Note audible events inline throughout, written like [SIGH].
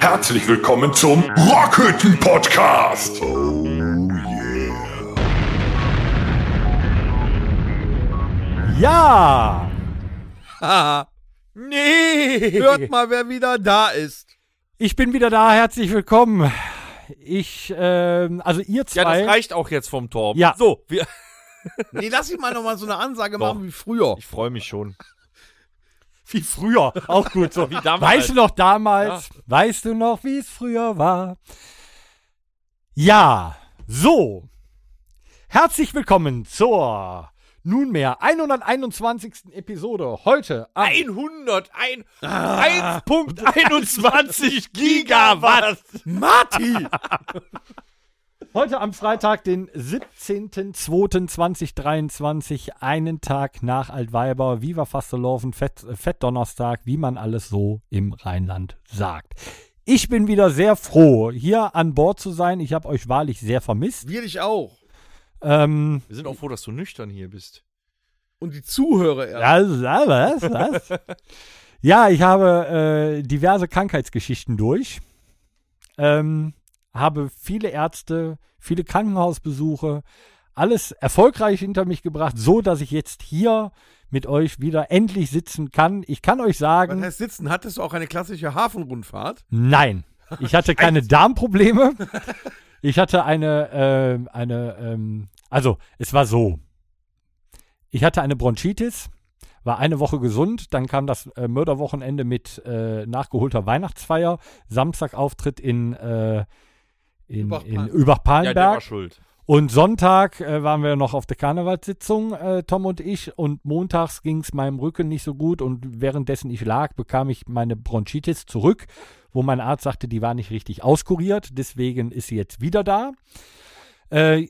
Herzlich willkommen zum Rockhütten Podcast. Oh Ja! Haha. [LAUGHS] Nee! Hört mal, wer wieder da ist. Ich bin wieder da, herzlich willkommen. Ich, ähm, also ihr zwei. Ja, das reicht auch jetzt vom Torben. Ja. So, wir, [LAUGHS] Nee, lass ich mal nochmal so eine Ansage Doch. machen wie früher. ich freue mich schon. Wie früher. Auch gut so. [LAUGHS] Wie damals. Weißt du noch damals? Weißt du noch, wie es früher war? Ja, so. Herzlich willkommen zur nunmehr 121. Episode. Heute am 101, 1.21 [LAUGHS] Gigawatt. Marty! Heute am Freitag, den 17.02.2023, einen Tag nach Altweiber, Viva Fasteloven, Fett, äh, Fettdonnerstag, wie man alles so im Rheinland sagt. Ich bin wieder sehr froh, hier an Bord zu sein. Ich habe euch wahrlich sehr vermisst. Wir dich auch. Ähm, Wir sind auch froh, dass du nüchtern hier bist. Und die Zuhörer erst. ja, was, was? [LAUGHS] ja, ich habe äh, diverse Krankheitsgeschichten durch. Ähm, habe viele Ärzte, viele Krankenhausbesuche, alles erfolgreich hinter mich gebracht, so dass ich jetzt hier mit euch wieder endlich sitzen kann. Ich kann euch Was sagen, heißt sitzen? Hattest du auch eine klassische Hafenrundfahrt? nein, ich hatte [LAUGHS] keine Darmprobleme. [LAUGHS] Ich hatte eine, ähm, eine, ähm, also es war so. Ich hatte eine Bronchitis, war eine Woche gesund, dann kam das äh, Mörderwochenende mit äh, nachgeholter Weihnachtsfeier, Samstagauftritt in, äh, in, in Übach-Palenberg. Ja, der war Übach-Palenberg schuld. und Sonntag äh, waren wir noch auf der Karnevalssitzung, äh, Tom und ich, und montags ging es meinem Rücken nicht so gut und währenddessen ich lag, bekam ich meine Bronchitis zurück, wo mein Arzt sagte, die war nicht richtig auskuriert, deswegen ist sie jetzt wieder da. Äh,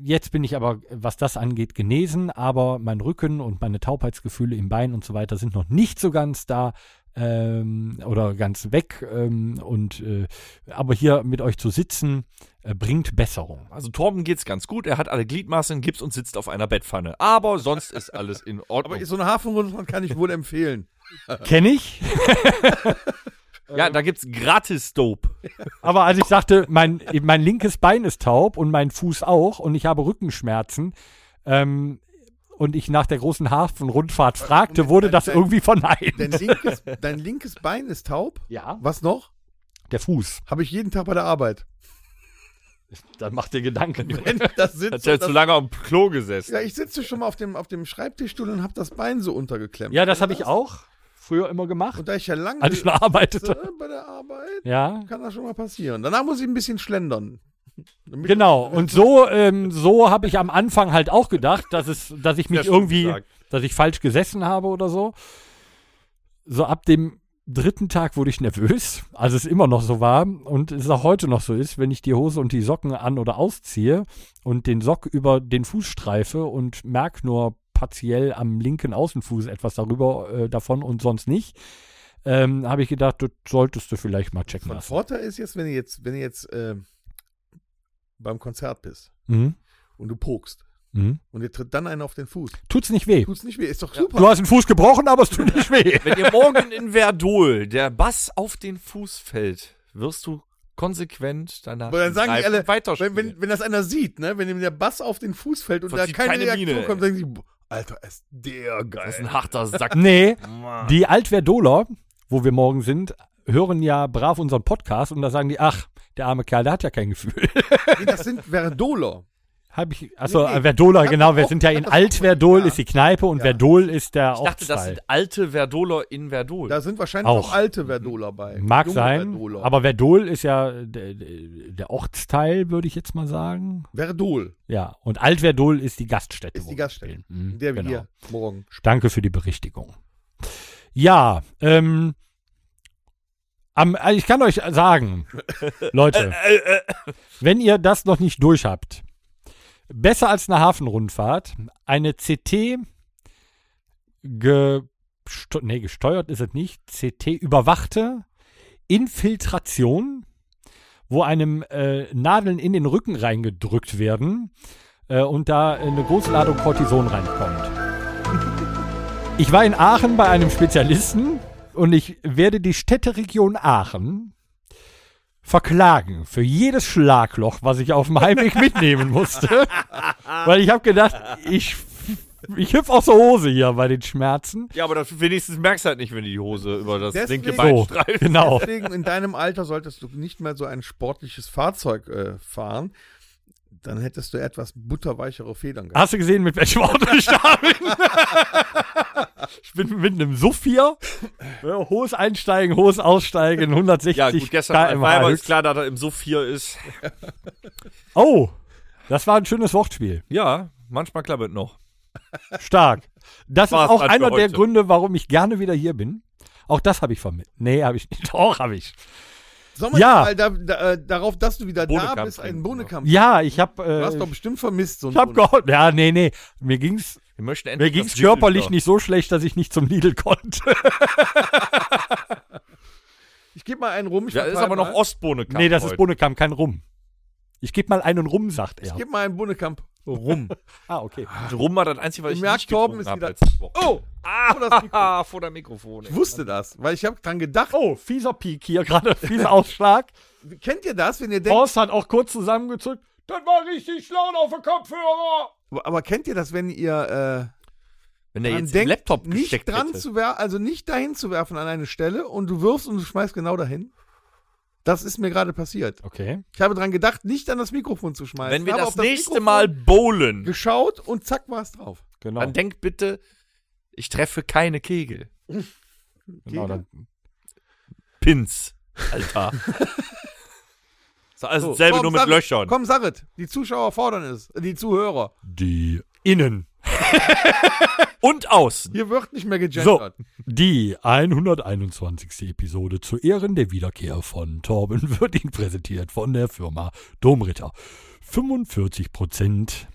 jetzt bin ich aber, was das angeht, genesen, aber mein Rücken und meine Taubheitsgefühle im Bein und so weiter sind noch nicht so ganz da ähm, oder ganz weg. Ähm, und äh, aber hier mit euch zu sitzen äh, bringt Besserung. Also Torben geht's ganz gut. Er hat alle Gliedmaßen Gips und sitzt auf einer Bettpfanne. Aber sonst ist alles in Ordnung. Aber so eine Hafenrundfahrt kann ich wohl empfehlen. Kenne ich. ja, da gibt's gratis Dope. Aber als ich sagte, mein, mein linkes Bein ist taub und mein Fuß auch und ich habe Rückenschmerzen ähm, und ich nach der großen Hafenrundfahrt fragte, Moment, wurde dein- das dein- irgendwie verneint. Dein linkes, [LAUGHS] dein linkes Bein ist taub? Ja, Was noch? der Fuß. Habe ich jeden Tag bei der Arbeit. Dann macht dir Gedanken. [LAUGHS] Wenn das sitzt. Hat ja zu lange am Klo gesessen. ja, ich sitze schon mal auf dem, auf dem Schreibtischstuhl und habe das Bein so untergeklemmt. Ja, das habe ich auch früher immer gemacht, Und da ich ja lange als ich arbeitete. bei der Arbeit, Ja, kann das schon mal passieren. Danach muss ich ein bisschen schlendern. Genau. Und so, ähm, so habe ich am Anfang halt auch gedacht, dass es, dass ich mich Sehr irgendwie, gesagt. dass ich falsch gesessen habe oder so. So ab dem dritten Tag wurde ich nervös, als es immer noch so war und es auch heute noch so ist, wenn ich die Hose und die Socken an oder ausziehe und den Sock über den Fuß streife und merke nur partiell am linken Außenfuß etwas darüber äh, davon und sonst nicht, ähm, habe ich gedacht, das solltest du vielleicht mal checken lassen. Vorteil ist jetzt, wenn du jetzt, wenn du jetzt äh, beim Konzert bist Mhm. und du pokst Mhm. und dir tritt dann einer auf den Fuß. Tut's nicht weh. Tut's nicht weh, ist doch super. Du hast den Fuß gebrochen, aber es tut nicht weh. [LAUGHS] Wenn dir morgen in Verdol der Bass auf den Fuß fällt, wirst du konsequent danach Aber dann sagen die alle, weiter wenn, wenn, wenn das einer sieht, ne, wenn ihm der Bass auf den Fuß fällt und da Verzieht keine, keine Reaktion Miene, kommt, sagen sie, "Boah, Alter, ist der geil. Das ist ein harter Sack. [LAUGHS] Nee, die Altverdoler, wo wir morgen sind, hören ja brav unseren Podcast und da sagen die, ach, der arme Kerl, der hat ja kein Gefühl. [LAUGHS] Nee, das sind Verdoler. Hab ich, achso, Nee, nee. Verdola, genau, wir auch- sind ja in das Altverdol, mal- ist die Kneipe und Ja. Verdol ist der Ich dachte, das Ortsteil. sind alte Verdoler in Verdol. Da sind wahrscheinlich Auch. auch, alte Verdoler bei. Mag sein, Verdoler. aber Verdol ist ja der, der Ortsteil, würde ich jetzt mal sagen. Verdol Ja, und Altverdol ist die Gaststätte. ist die Gaststätte. Mhm, in der wir genau. hier morgen Danke für die Berichtigung. Ja, ähm, am, also ich kann euch sagen, Leute, [LAUGHS] wenn ihr das noch nicht durch habt, besser als eine Hafenrundfahrt, eine CT gesteu nee, gesteuert ist es nicht, CT überwachte Infiltration, wo einem äh, Nadeln in den Rücken reingedrückt werden äh, und da eine große Ladung Cortison reinkommt. Ich war in Aachen bei einem Spezialisten und ich werde die Städteregion Aachen verklagen für jedes Schlagloch, was ich auf dem Heimweg [LAUGHS] mitnehmen musste. Weil ich habe gedacht, ich, ich hüpf aus der Hose hier bei den Schmerzen. Ja, aber das wenigstens merkst du halt nicht, wenn die Hose über das Deswegen- linke Bein So, streift. genau. Deswegen in deinem Alter solltest du nicht mehr so ein sportliches Fahrzeug äh, fahren. Dann hättest du etwas butterweichere Federn gehabt. Hast du gesehen, mit welchem Auto ich da bin? [LAUGHS] ich bin mit einem Suff hier. Hohes Einsteigen, hohes Aussteigen, 160 Ja, gut, gestern war aber klar, dass er im Suff hier ist. Oh, das war ein schönes Wortspiel. Ja, manchmal klappt es noch. Stark. Das War's ist auch einer der. Gründe, warum ich gerne wieder hier bin. Auch das habe ich vermisst. Nee, habe ich nicht. Doch, habe ich. Sollen wir Ja. mal da, da, äh, darauf, dass du wieder da Bohnekamp bist, einen trinken, Bohnekamp. Ja, ich habe Du hast äh, doch bestimmt vermisst, so ich hab gehofft. Ja, nee, nee. Mir ging's, Wir möchten mir ging's Lidl körperlich da. nicht so schlecht, dass ich nicht zum Lidl konnte. [LAUGHS] Ich gebe mal einen rum. Ich Ja, ist aber noch mal. Ostbohne. nee, das ist Bohnekamp, kein Rum. Ich gebe mal einen Rum, sagt Ich er. gebe mal einen Bohnekamp rum. [LAUGHS] Ah, okay. Rum war das Einzige, was Ihr ich merkt, nicht Torben ist habe wieder-. Oh! Ah, vor der [LAUGHS] Mikrofon. Ich wusste das, weil ich habe dran gedacht. Oh, fieser Peak hier [LAUGHS] gerade, fieser Ausschlag. Kennt ihr das, wenn ihr denkt, Horst hat auch kurz zusammengezückt. Das war richtig laut auf dem Kopfhörer. aber kennt ihr das, wenn ihr Wenn äh, der dran jetzt den denkt, Laptop nicht dran hätte. zu werfen, also nicht dahin zu werfen an eine Stelle und du wirfst und du schmeißt genau dahin? Das ist mir gerade passiert. Okay. Ich habe dran gedacht, nicht an das Mikrofon zu schmeißen. Wenn wir das, auf nächste Mikrofon Mal bowlen, geschaut und zack war es drauf. Genau. dann denkt bitte, ich treffe keine Kegel. genau dann, Pins, Alter. [LAUGHS] ist alles So, dasselbe komm, nur mit sag- Löchern. Komm, es. Die Zuschauer fordern es. Die Zuhörer. die Innen. [LAUGHS] Und außen. Hier wird nicht mehr So, gegendert. die 121. Episode zu Ehren der Wiederkehr von Torben [LAUGHS] wird Ihnen präsentiert von der Firma Domritter. 45 Prozent,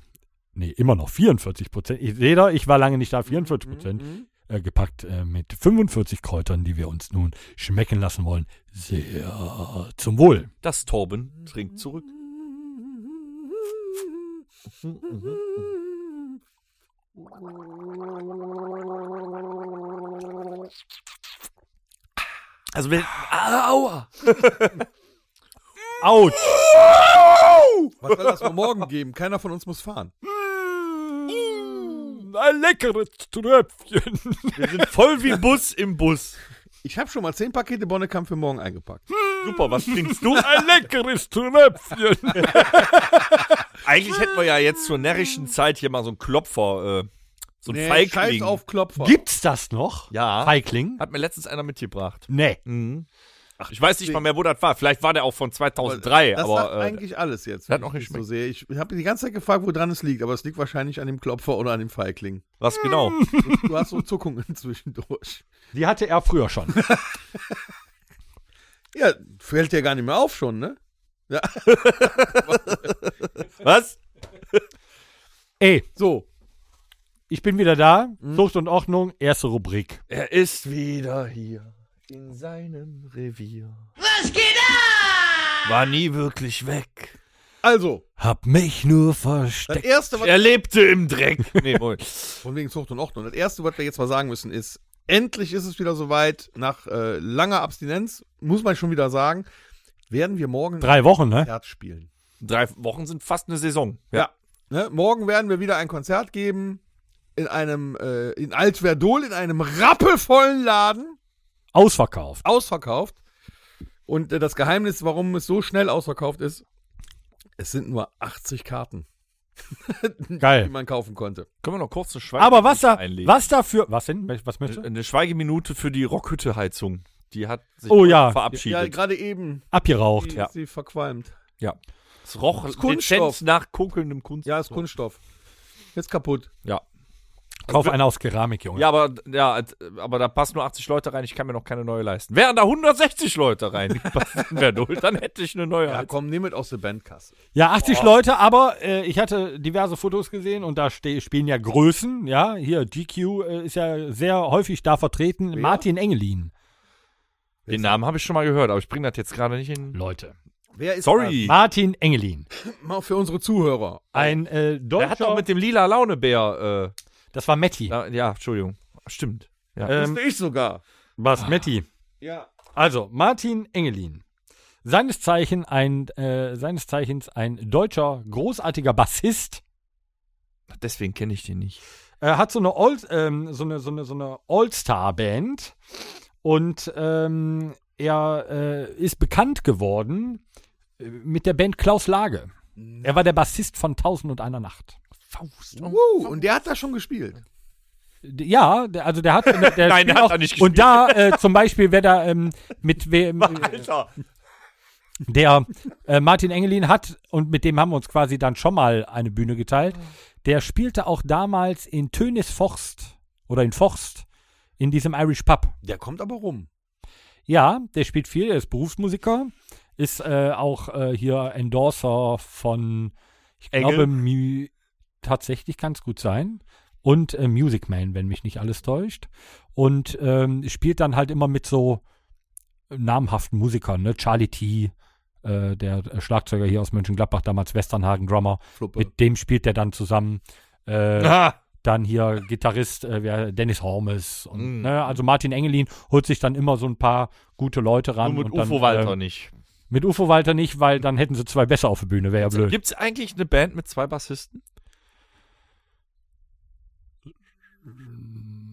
nee, immer noch 44 Prozent. Ich sehe da, ich war lange nicht da, 44 Prozent Mhm. äh, gepackt äh, mit 45 Kräutern, die wir uns nun schmecken lassen wollen. Sehr zum Wohl. Das Torben trinkt zurück. Also wenn, aua. [LAUGHS] Autsch! Was soll das für morgen geben? Keiner von uns muss fahren. Ein leckeres Tröpfchen. Wir sind voll wie Bus im Bus. Ich habe schon mal zehn Pakete Bonnekamp für morgen eingepackt. Super, was trinkst du? Ein leckeres Tröpfchen. [LAUGHS] Eigentlich hätten wir ja jetzt zur närrischen Zeit hier mal so einen Klopfer, äh, so einen scheiß Feigling. auf Klopfer. Gibt's das noch? Ja. Feigling? Hat mir letztens einer mitgebracht. Nee. Mhm. ich weiß nicht mal mehr, wo das war. Vielleicht war der auch von 2003, das aber sagt äh, eigentlich alles jetzt. hat ich nicht so sehe. Ich habe die ganze Zeit gefragt, wo dran es liegt, aber es liegt wahrscheinlich an dem Klopfer oder an dem Feigling. was genau? Du hast so Zuckungen [LAUGHS] zwischendurch. Die hatte er früher schon. [LAUGHS] Ja, fällt dir gar nicht mehr auf schon, ne? [LAUGHS] was? Ey, So, ich bin wieder da. Mhm. Zucht und Ordnung, erste Rubrik. Er ist wieder hier in seinem Revier. Was geht ab? War nie wirklich weg. also, Hab mich nur das versteckt. erste, was Er lebte im Dreck. [LAUGHS] Nee, Moment. Von wegen Zucht und Ordnung. Das erste, was wir jetzt mal sagen müssen, ist, endlich ist es wieder soweit, nach äh, langer Abstinenz, muss man schon wieder sagen, werden wir morgen Drei Wochen, ein ne? Konzert spielen. Drei Wochen sind fast eine Saison. Ja. Ne? Morgen werden wir wieder ein Konzert geben in einem, äh, in Altverdol, in einem rappelvollen Laden, Ausverkauft. ausverkauft. Und äh, das Geheimnis, warum es so schnell ausverkauft ist, es sind nur 80 Karten, [LAUGHS] die Geil. man kaufen konnte. Können wir noch kurz eine Schweigeminute Aber was da, einlegen? was dafür, was denn? Was möchtest du? Eine Schweigeminute für die Rockhütte-Heizung. Die hat sich Oh ja. Ja, verabschiedet. gerade eben Abgeraucht. die, Ja. sie verqualmt. Ja. Es roch Das Kunststoff. nach kokelndem Kunst. Ja, ist Kunststoff. Jetzt kaputt. Ja. Kauf eine aus Keramik, Junge. Ja, aber, ja, aber da passen nur 80 Leute rein, ich kann mir noch keine neue leisten. Wären da 160 Leute rein, die [LAUGHS] passen wer null, dann hätte ich eine neue. Ja, komm, nimm es aus der Bandkasse. Ja, 80 Leute, aber äh, ich hatte diverse Fotos gesehen und da spielen ja Größen, ja, hier GQ äh, ist ja sehr häufig da vertreten. Martin Engelin. Den Namen habe ich schon mal gehört, aber ich bringe das jetzt gerade nicht hin. Leute. Wer ist Sorry. Martin Engelin. [LAUGHS] Mal für unsere Zuhörer. Ein äh, Der hat doch deutscher, mit dem lila Launebär, das war Matti. äh, da, ja, Entschuldigung. Stimmt. Ja. Ähm, Wusste ich sogar. was, Metti? Ja. Also, Martin Engelin. Seines, Zeichen ein, äh, seines Zeichens ein deutscher, großartiger Bassist. Deswegen kenne ich den nicht. Er hat so eine, All, ähm, so eine, so eine, so eine All-Star-Band und ähm, er äh, ist bekannt geworden äh, mit der Band Klaus Lage. Er war der Bassist von Tausend und einer Nacht. Faust. Uh, und der hat da schon gespielt. Ja, also der hat. Der, [LAUGHS] Nein, der hat auch, da nicht Und da äh, zum Beispiel, wer da ähm, mit wem. [LAUGHS] Alter. Der äh, Martin Engelin hat, und mit dem haben wir uns quasi dann schon mal eine Bühne geteilt, der spielte auch damals in Tönis Forst oder in Forst in diesem Irish Pub. Der kommt aber rum. Ja, der spielt viel, er ist Berufsmusiker, ist äh, auch äh, hier Endorser von, ich Engel? glaube, Mu tatsächlich kann es gut sein. Und äh, Music Man, wenn mich nicht alles täuscht. Und ähm, spielt dann halt immer mit so namhaften Musikern, ne? Charlie T., äh, der Schlagzeuger hier aus Mönchengladbach, damals Westernhagen Drummer. Fluppe. Mit dem spielt er dann zusammen. Äh, Ah, dann hier Gitarrist äh, wer, Dennis Hormes. Und, Mm. ne, also Martin Engelin holt sich dann immer so ein paar gute Leute ran. nur mit und dann, UFO Walter äh, nicht. Mit UFO Walter nicht, weil dann hätten sie zwei besser auf der Bühne, wäre ja blöd. Gibt es eigentlich eine Band mit zwei Bassisten?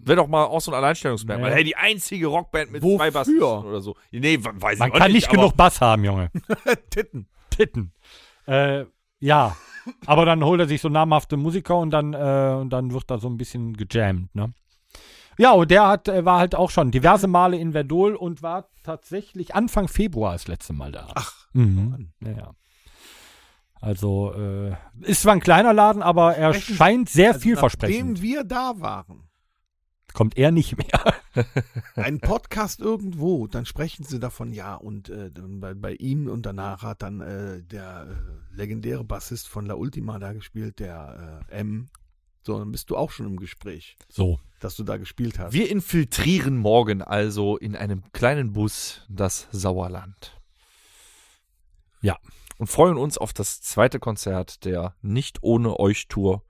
Wäre doch mal auch so ein Alleinstellungsmerkmal. Nee. Hey, die einzige Rockband mit Wofür? zwei Bassisten oder so. Nee, weiß Man ich kann nicht aber genug Bass haben, Junge. [LAUGHS] Titten. Titten. Äh, ja. Aber dann holt er sich so namhafte Musiker und dann, äh, und dann wird da so ein bisschen gejammt, ne? Ja, und der hat, äh, war halt auch schon diverse Male in Verdol und war tatsächlich Anfang Februar das letzte Mal da. Ach, Mhm. Ja, ja. Also, äh, ist zwar ein kleiner Laden, aber er scheint sehr also vielversprechend. Nachdem wir da waren, Kommt er nicht mehr. [LAUGHS] ein Podcast irgendwo, dann sprechen sie davon, ja, und äh, bei, bei ihm und danach hat dann äh, der äh, legendäre Bassist von La Ultima da gespielt, der äh, M. So, dann bist du auch schon im Gespräch, So. dass du da gespielt hast. Wir infiltrieren morgen also in einem kleinen Bus das Sauerland. Ja. Und freuen uns auf das zweite Konzert der Nicht ohne euch Tour.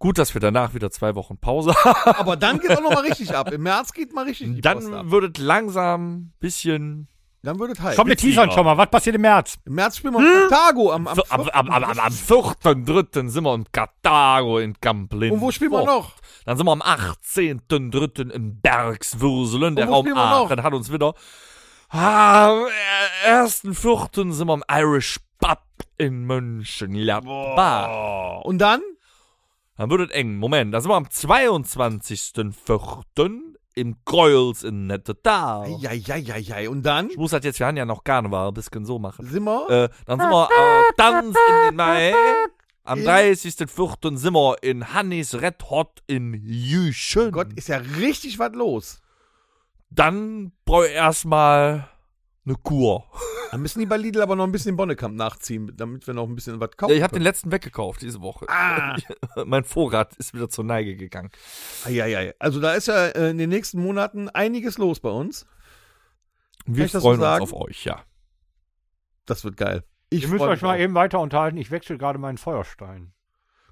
Gut, dass wir danach wieder zwei Wochen Pause haben. [LAUGHS] Aber dann geht auch nochmal richtig ab. Im März geht mal richtig die Post ab. Dann wird es langsam bisschen. Dann wird es halt. Komm, wir teasern schon mal. Was passiert im März? Im März spielen wir hm? Karthago am, am, So, am, am, am, am, am 4.3. sind wir in Karthago in Camplin. Und wo spielen wir noch? Dann sind wir am 18.3. in Bergswürseln. Der wo Raum spielen wir noch? Aachen hat uns wieder. Ah, Am 1.4. sind wir im Irish Pub in Mönchengladbach. Und dann? Dann wird es eng. Moment, da sind wir am 22.4. im Gräuels in Nettetal. Eieieiei. Und dann Ich muss das jetzt, wir haben ja noch Karneval, ein bisschen so machen. sind wir. Äh, dann sind wir äh, Tanz in den Mai. Am In- 30.04. sind wir in Hannis Red Hot in Jüchen. Gott, ist ja richtig was los. Dann brauche ich erstmal eine Kur. Dann müssen die bei Lidl aber noch ein bisschen Bonnekamp nachziehen, damit wir noch ein bisschen was kaufen. Ja, ich habe den letzten weggekauft diese Woche. Ah. [LAUGHS] mein Vorrat ist wieder zur Neige gegangen. Eieiei. Also da ist ja äh, in den nächsten Monaten einiges los bei uns. Und wir ich das so freuen uns sagen? auf euch, ja. Das wird geil. Ich Ihr müsst euch mal auch. eben weiter unterhalten. Ich wechsle gerade meinen Feuerstein.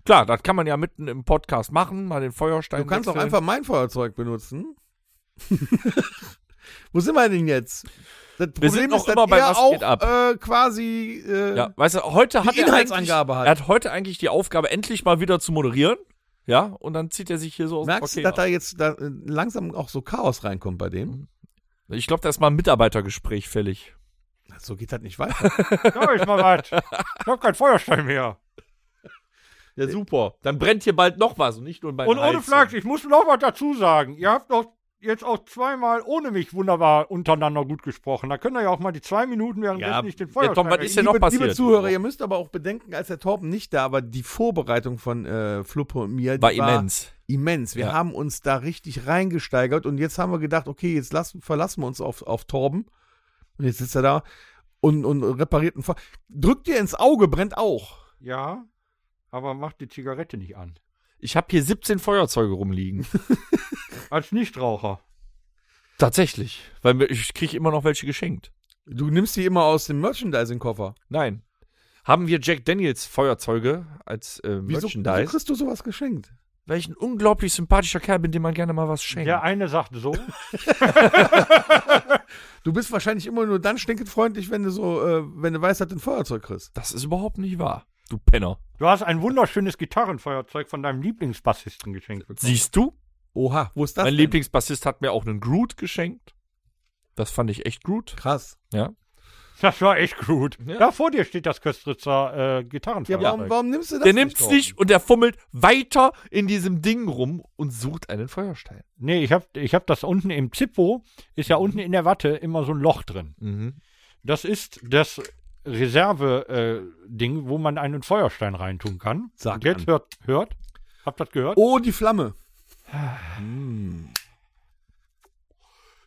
Klar, das kann man ja mitten im Podcast machen, mal den Feuerstein Du kannst auch wechseln. einfach mein Feuerzeug benutzen. [LAUGHS] Wo sind wir denn jetzt? Das Wir sind noch ist, dass immer bei er Was auch geht ab? Äh, quasi äh, Ja, weißt du, heute hat er Inhaltsangabe eigentlich, hat. er hat heute eigentlich die Aufgabe, endlich mal wieder zu moderieren. Ja, und dann zieht er sich hier so aus Merkst dem du, Paket dass da jetzt da, äh, langsam auch so Chaos reinkommt bei dem? Ich glaube, da ist mal ein Mitarbeitergespräch fällig. So geht das nicht weiter. [LAUGHS] Ja, ich mal was. Ich hab keinen Feuerstein mehr. Ja, super. Dann brennt hier bald noch was und nicht nur bei Und ohne Flachs, ich muss noch was dazu sagen. Ihr habt doch jetzt auch zweimal ohne mich wunderbar untereinander gut gesprochen. Da könnt ihr ja auch mal die zwei Minuten, währenddessen Ja, ich den ja, Feuerstein Tom, was ist denn noch liebe, passiert? liebe Zuhörer, ihr müsst aber auch bedenken, als der Torben nicht da war, die Vorbereitung von äh, Fluppe und mir die War immens. immens. Wir Ja. haben uns da richtig reingesteigert und jetzt haben wir gedacht, okay, jetzt lassen, verlassen wir uns auf, auf Torben. Und jetzt sitzt er da und, und repariert einen Feuer. Drückt dir ins Auge, brennt auch. Ja, aber macht die Zigarette nicht an. Ich habe hier 17 Feuerzeuge rumliegen. [LAUGHS] Als Nichtraucher. Tatsächlich. Weil ich kriege immer noch welche geschenkt. Du nimmst die immer aus dem Merchandising-Koffer. Nein. Haben wir Jack Daniels Feuerzeuge als äh, Wieso, wieso Merchandise? kriegst du sowas geschenkt? weil ich ein unglaublich sympathischer Kerl bin, dem man gerne mal was schenkt. Der eine sagt so. [LAUGHS] Du bist wahrscheinlich immer nur dann stinkend freundlich, wenn du so, äh, wenn du weißt, dass du ein Feuerzeug kriegst. Das ist überhaupt nicht wahr. Du Penner. Du hast ein wunderschönes Gitarrenfeuerzeug von deinem Lieblingsbassisten geschenkt bekommen. Siehst du? Oha, wo ist das mein denn? Lieblingsbassist hat mir auch einen Groot geschenkt. Das fand ich echt gut. Krass. Ja. Das war echt gut. Ja. Da vor dir steht das Köstritzer äh, Ja, Gitarrenfeuerzeug. warum, warum nimmst du das Der nimmt's Torben? nicht und der fummelt weiter in diesem Ding rum und sucht einen Feuerstein. Nee, ich hab, ich hab das unten im Zippo, ist ja unten in der Watte immer so ein Loch drin. Mhm. Das ist das Reserve-Ding, wo man einen Feuerstein reintun kann. Sag Und jetzt an. hört, hört. Habt ihr das gehört? Oh, die Flamme.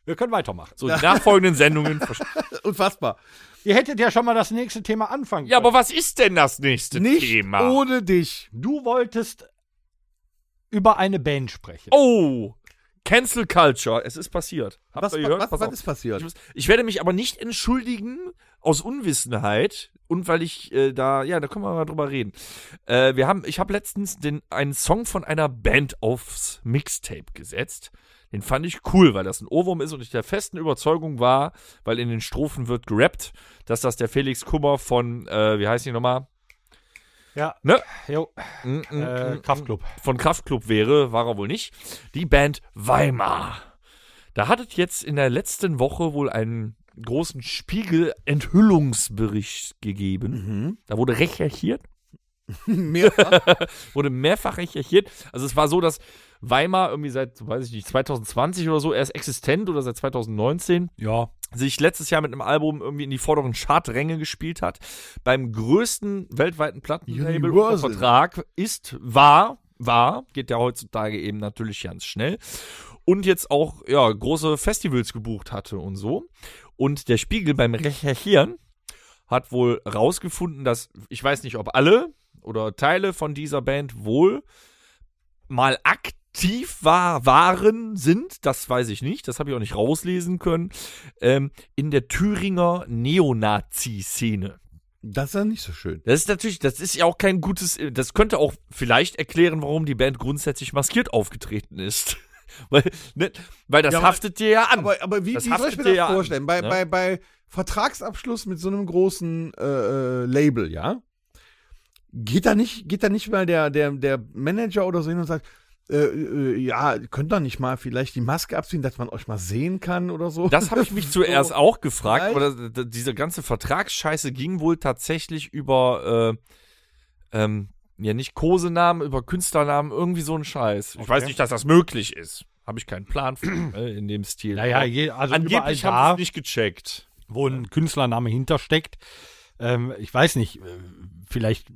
Wir können weitermachen. So, die [LAUGHS] nachfolgenden Sendungen. [LAUGHS] Unfassbar. Ihr hättet ja schon mal das nächste Thema anfangen ja, können. aber was ist denn das nächste Nicht Thema? ohne dich. Du wolltest über eine Band sprechen. Oh, Cancel Culture. Es ist passiert. Habt Was, ihr gehört? was, was ist passiert? Ich, ich werde mich aber nicht entschuldigen aus Unwissenheit und weil ich äh, da, ja, da können wir mal drüber reden. Äh, wir haben, ich habe letztens den, einen Song von einer Band aufs Mixtape gesetzt. Den fand ich cool, weil das ein Ohrwurm ist und ich der festen Überzeugung war, weil in den Strophen wird gerappt, dass das der Felix Kummer von, äh, wie heißt die nochmal? Ja. Ne? Jo, Mm, mm, äh, mm, Kraftclub. von Kraftklub wäre, war er wohl nicht. Die Band Weimar. Da hat es jetzt in der letzten Woche wohl einen großen Spiegel-Enthüllungsbericht gegeben. Mhm. Da wurde recherchiert, [LAUGHS] Mehrfach. [LAUGHS] wurde mehrfach recherchiert. Also es war so, dass Weimar irgendwie seit, weiß ich nicht, 2020 oder so erst existent oder seit 2019 Ja. sich letztes Jahr mit einem Album irgendwie in die vorderen Chartränge gespielt hat. Beim größten weltweiten Plattenlabel unter Universal. Vertrag ist, war, war, geht ja heutzutage eben natürlich ganz schnell. Und jetzt auch, ja, große Festivals gebucht hatte und so. Und der Spiegel beim Recherchieren hat wohl rausgefunden, dass, ich weiß nicht, ob alle oder Teile von dieser Band wohl mal aktiv war, waren, sind, das weiß ich nicht, das habe ich auch nicht rauslesen können, ähm, in der Thüringer Neonazi-Szene. Das ist ja nicht so schön. Das ist natürlich, das ist ja auch kein gutes, das könnte auch vielleicht erklären, warum die Band grundsätzlich maskiert aufgetreten ist. [LAUGHS] weil, ne, weil das Ja, haftet dir ja an. Aber, aber wie, Das wie soll ich mir das ja an, vorstellen? bei, ne? bei, bei Vertragsabschluss mit so einem großen äh, äh, Label, ja? Geht da nicht, geht da nicht mal der, der, der Manager oder so hin und sagt, äh, äh, ja, könnt ihr nicht mal vielleicht die Maske abziehen, dass man euch mal sehen kann oder so? Das habe ich mich [LAUGHS] So. zuerst auch gefragt, das, das, diese ganze Vertragsscheiße ging wohl tatsächlich über, äh, ähm, ja nicht Kosenamen, über Künstlernamen, irgendwie so ein Scheiß. Ich Okay. weiß nicht, dass das möglich ist. Habe ich keinen Plan für, äh, [CLEARS THROAT] in dem Stil. Naja, je, also Angeblich sie es nicht gecheckt. wo ein Künstlername hintersteckt. Ähm, ich weiß nicht, äh, vielleicht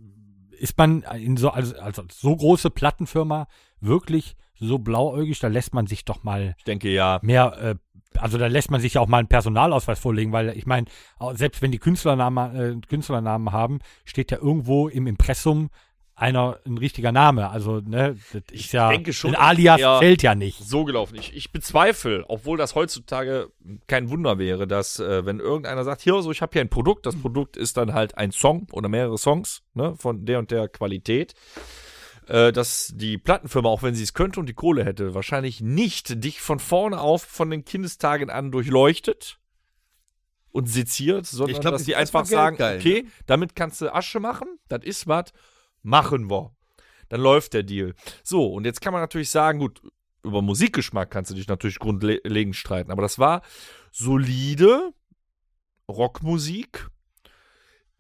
ist man in so, also, also so große Plattenfirma wirklich so blauäugig, da lässt man sich doch mal Ich denke ja. mehr, äh, also da lässt man sich ja auch mal einen Personalausweis vorlegen, weil ich meine, selbst wenn die Künstlernamen, äh, Künstlernamen haben, steht ja irgendwo im Impressum einer ein richtiger Name. Also, ne, das ist ja denke schon, ein Alias eher- fällt ja nicht. so gelaufen. Ich, ich bezweifle, obwohl das heutzutage kein Wunder wäre, dass äh, wenn irgendeiner sagt, hier, so ich habe hier ein Produkt, das Produkt ist dann halt ein Song oder mehrere Songs ne, von der und der Qualität, äh, dass die Plattenfirma, auch wenn sie es könnte und die Kohle hätte, wahrscheinlich nicht dich von vorne auf von den Kindestagen an durchleuchtet und seziert, sondern Ich glaub, dass die einfach sagen, geldgeil, okay, damit kannst du Asche machen, das ist was, machen wir. Dann läuft der Deal. So, und jetzt kann man natürlich sagen, gut, über Musikgeschmack kannst du dich natürlich grundlegend streiten, aber das war solide Rockmusik,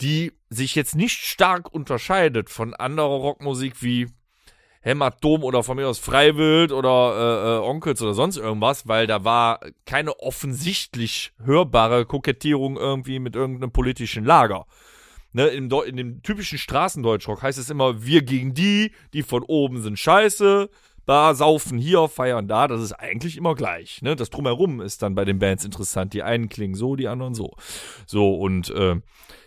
die sich jetzt nicht stark unterscheidet von anderer Rockmusik wie Hämatom oder von mir aus Freiwild oder äh, äh, Onkels oder sonst irgendwas, weil da war keine offensichtlich hörbare Kokettierung irgendwie mit irgendeinem politischen Lager. Ne, in, in dem typischen Straßendeutschrock heißt es immer, wir gegen die, die von oben sind scheiße, da saufen hier, feiern da, das ist eigentlich immer gleich. Ne? Das drumherum ist dann bei den Bands interessant. Die einen klingen so, die anderen so. So, und äh,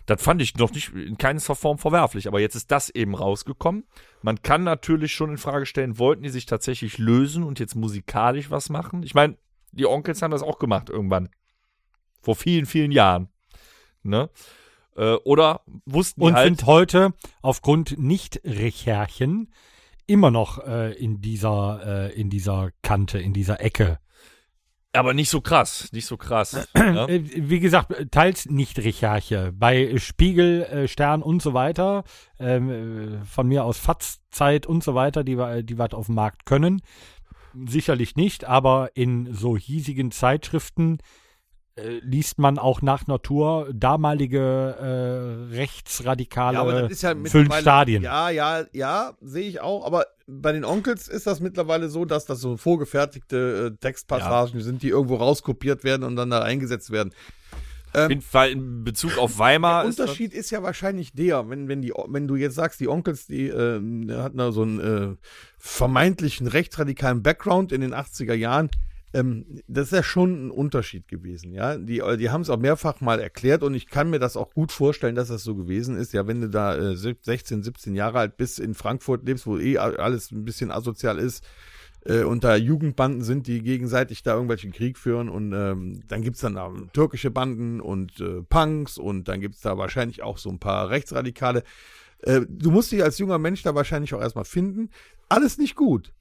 das fand ich noch nicht in keiner Form verwerflich, aber jetzt ist das eben rausgekommen. Man kann natürlich schon in Frage stellen, wollten die sich tatsächlich lösen und jetzt musikalisch was machen? Ich meine, die Onkels haben das auch gemacht irgendwann. Vor vielen, vielen Jahren. Ne? Äh, oder wussten die Und halt, sind heute aufgrund Nicht-Recherchen immer noch äh, in dieser, äh, in dieser Kante, in dieser Ecke. Aber nicht so krass, nicht so krass. ja? [CLEARS THROAT] Äh, Wie gesagt, teils nicht Recherche. Bei Spiegel, äh, Stern und so weiter, ähm, äh, von mir aus Fatz-Zeit und so weiter, die die wir auf dem Markt können. Sicherlich nicht, aber in so hiesigen Zeitschriften äh, liest man auch nach Natur damalige äh, rechtsradikale Ja, aber das ist ja fünf Stadien. Ja, ja, ja, sehe ich auch. Aber bei den Onkels ist das mittlerweile so, dass das so vorgefertigte äh, Textpassagen sind, die irgendwo rauskopiert werden und dann da eingesetzt werden. Auf jeden Fall in Bezug auf Weimar Der ist Unterschied ist, ja wahrscheinlich der, wenn, wenn, die, wenn du jetzt sagst, die Onkels, die ähm, hatten da so einen äh, vermeintlichen rechtsradikalen Background in den 80er Jahren. Ähm, das ist ja schon ein Unterschied gewesen, ja. Die, die haben es auch mehrfach mal erklärt und ich kann mir das auch gut vorstellen, dass das so gewesen ist. Ja, wenn du da äh, 16, 17 Jahre alt bist, in Frankfurt lebst, wo eh alles ein bisschen asozial ist, äh, und da Jugendbanden sind, die gegenseitig da irgendwelchen Krieg führen und ähm, dann gibt's dann da türkische Banden und äh, Punks und dann gibt's da wahrscheinlich auch so ein paar Rechtsradikale. Äh, du musst dich als junger Mensch da wahrscheinlich auch erstmal finden. Alles nicht gut.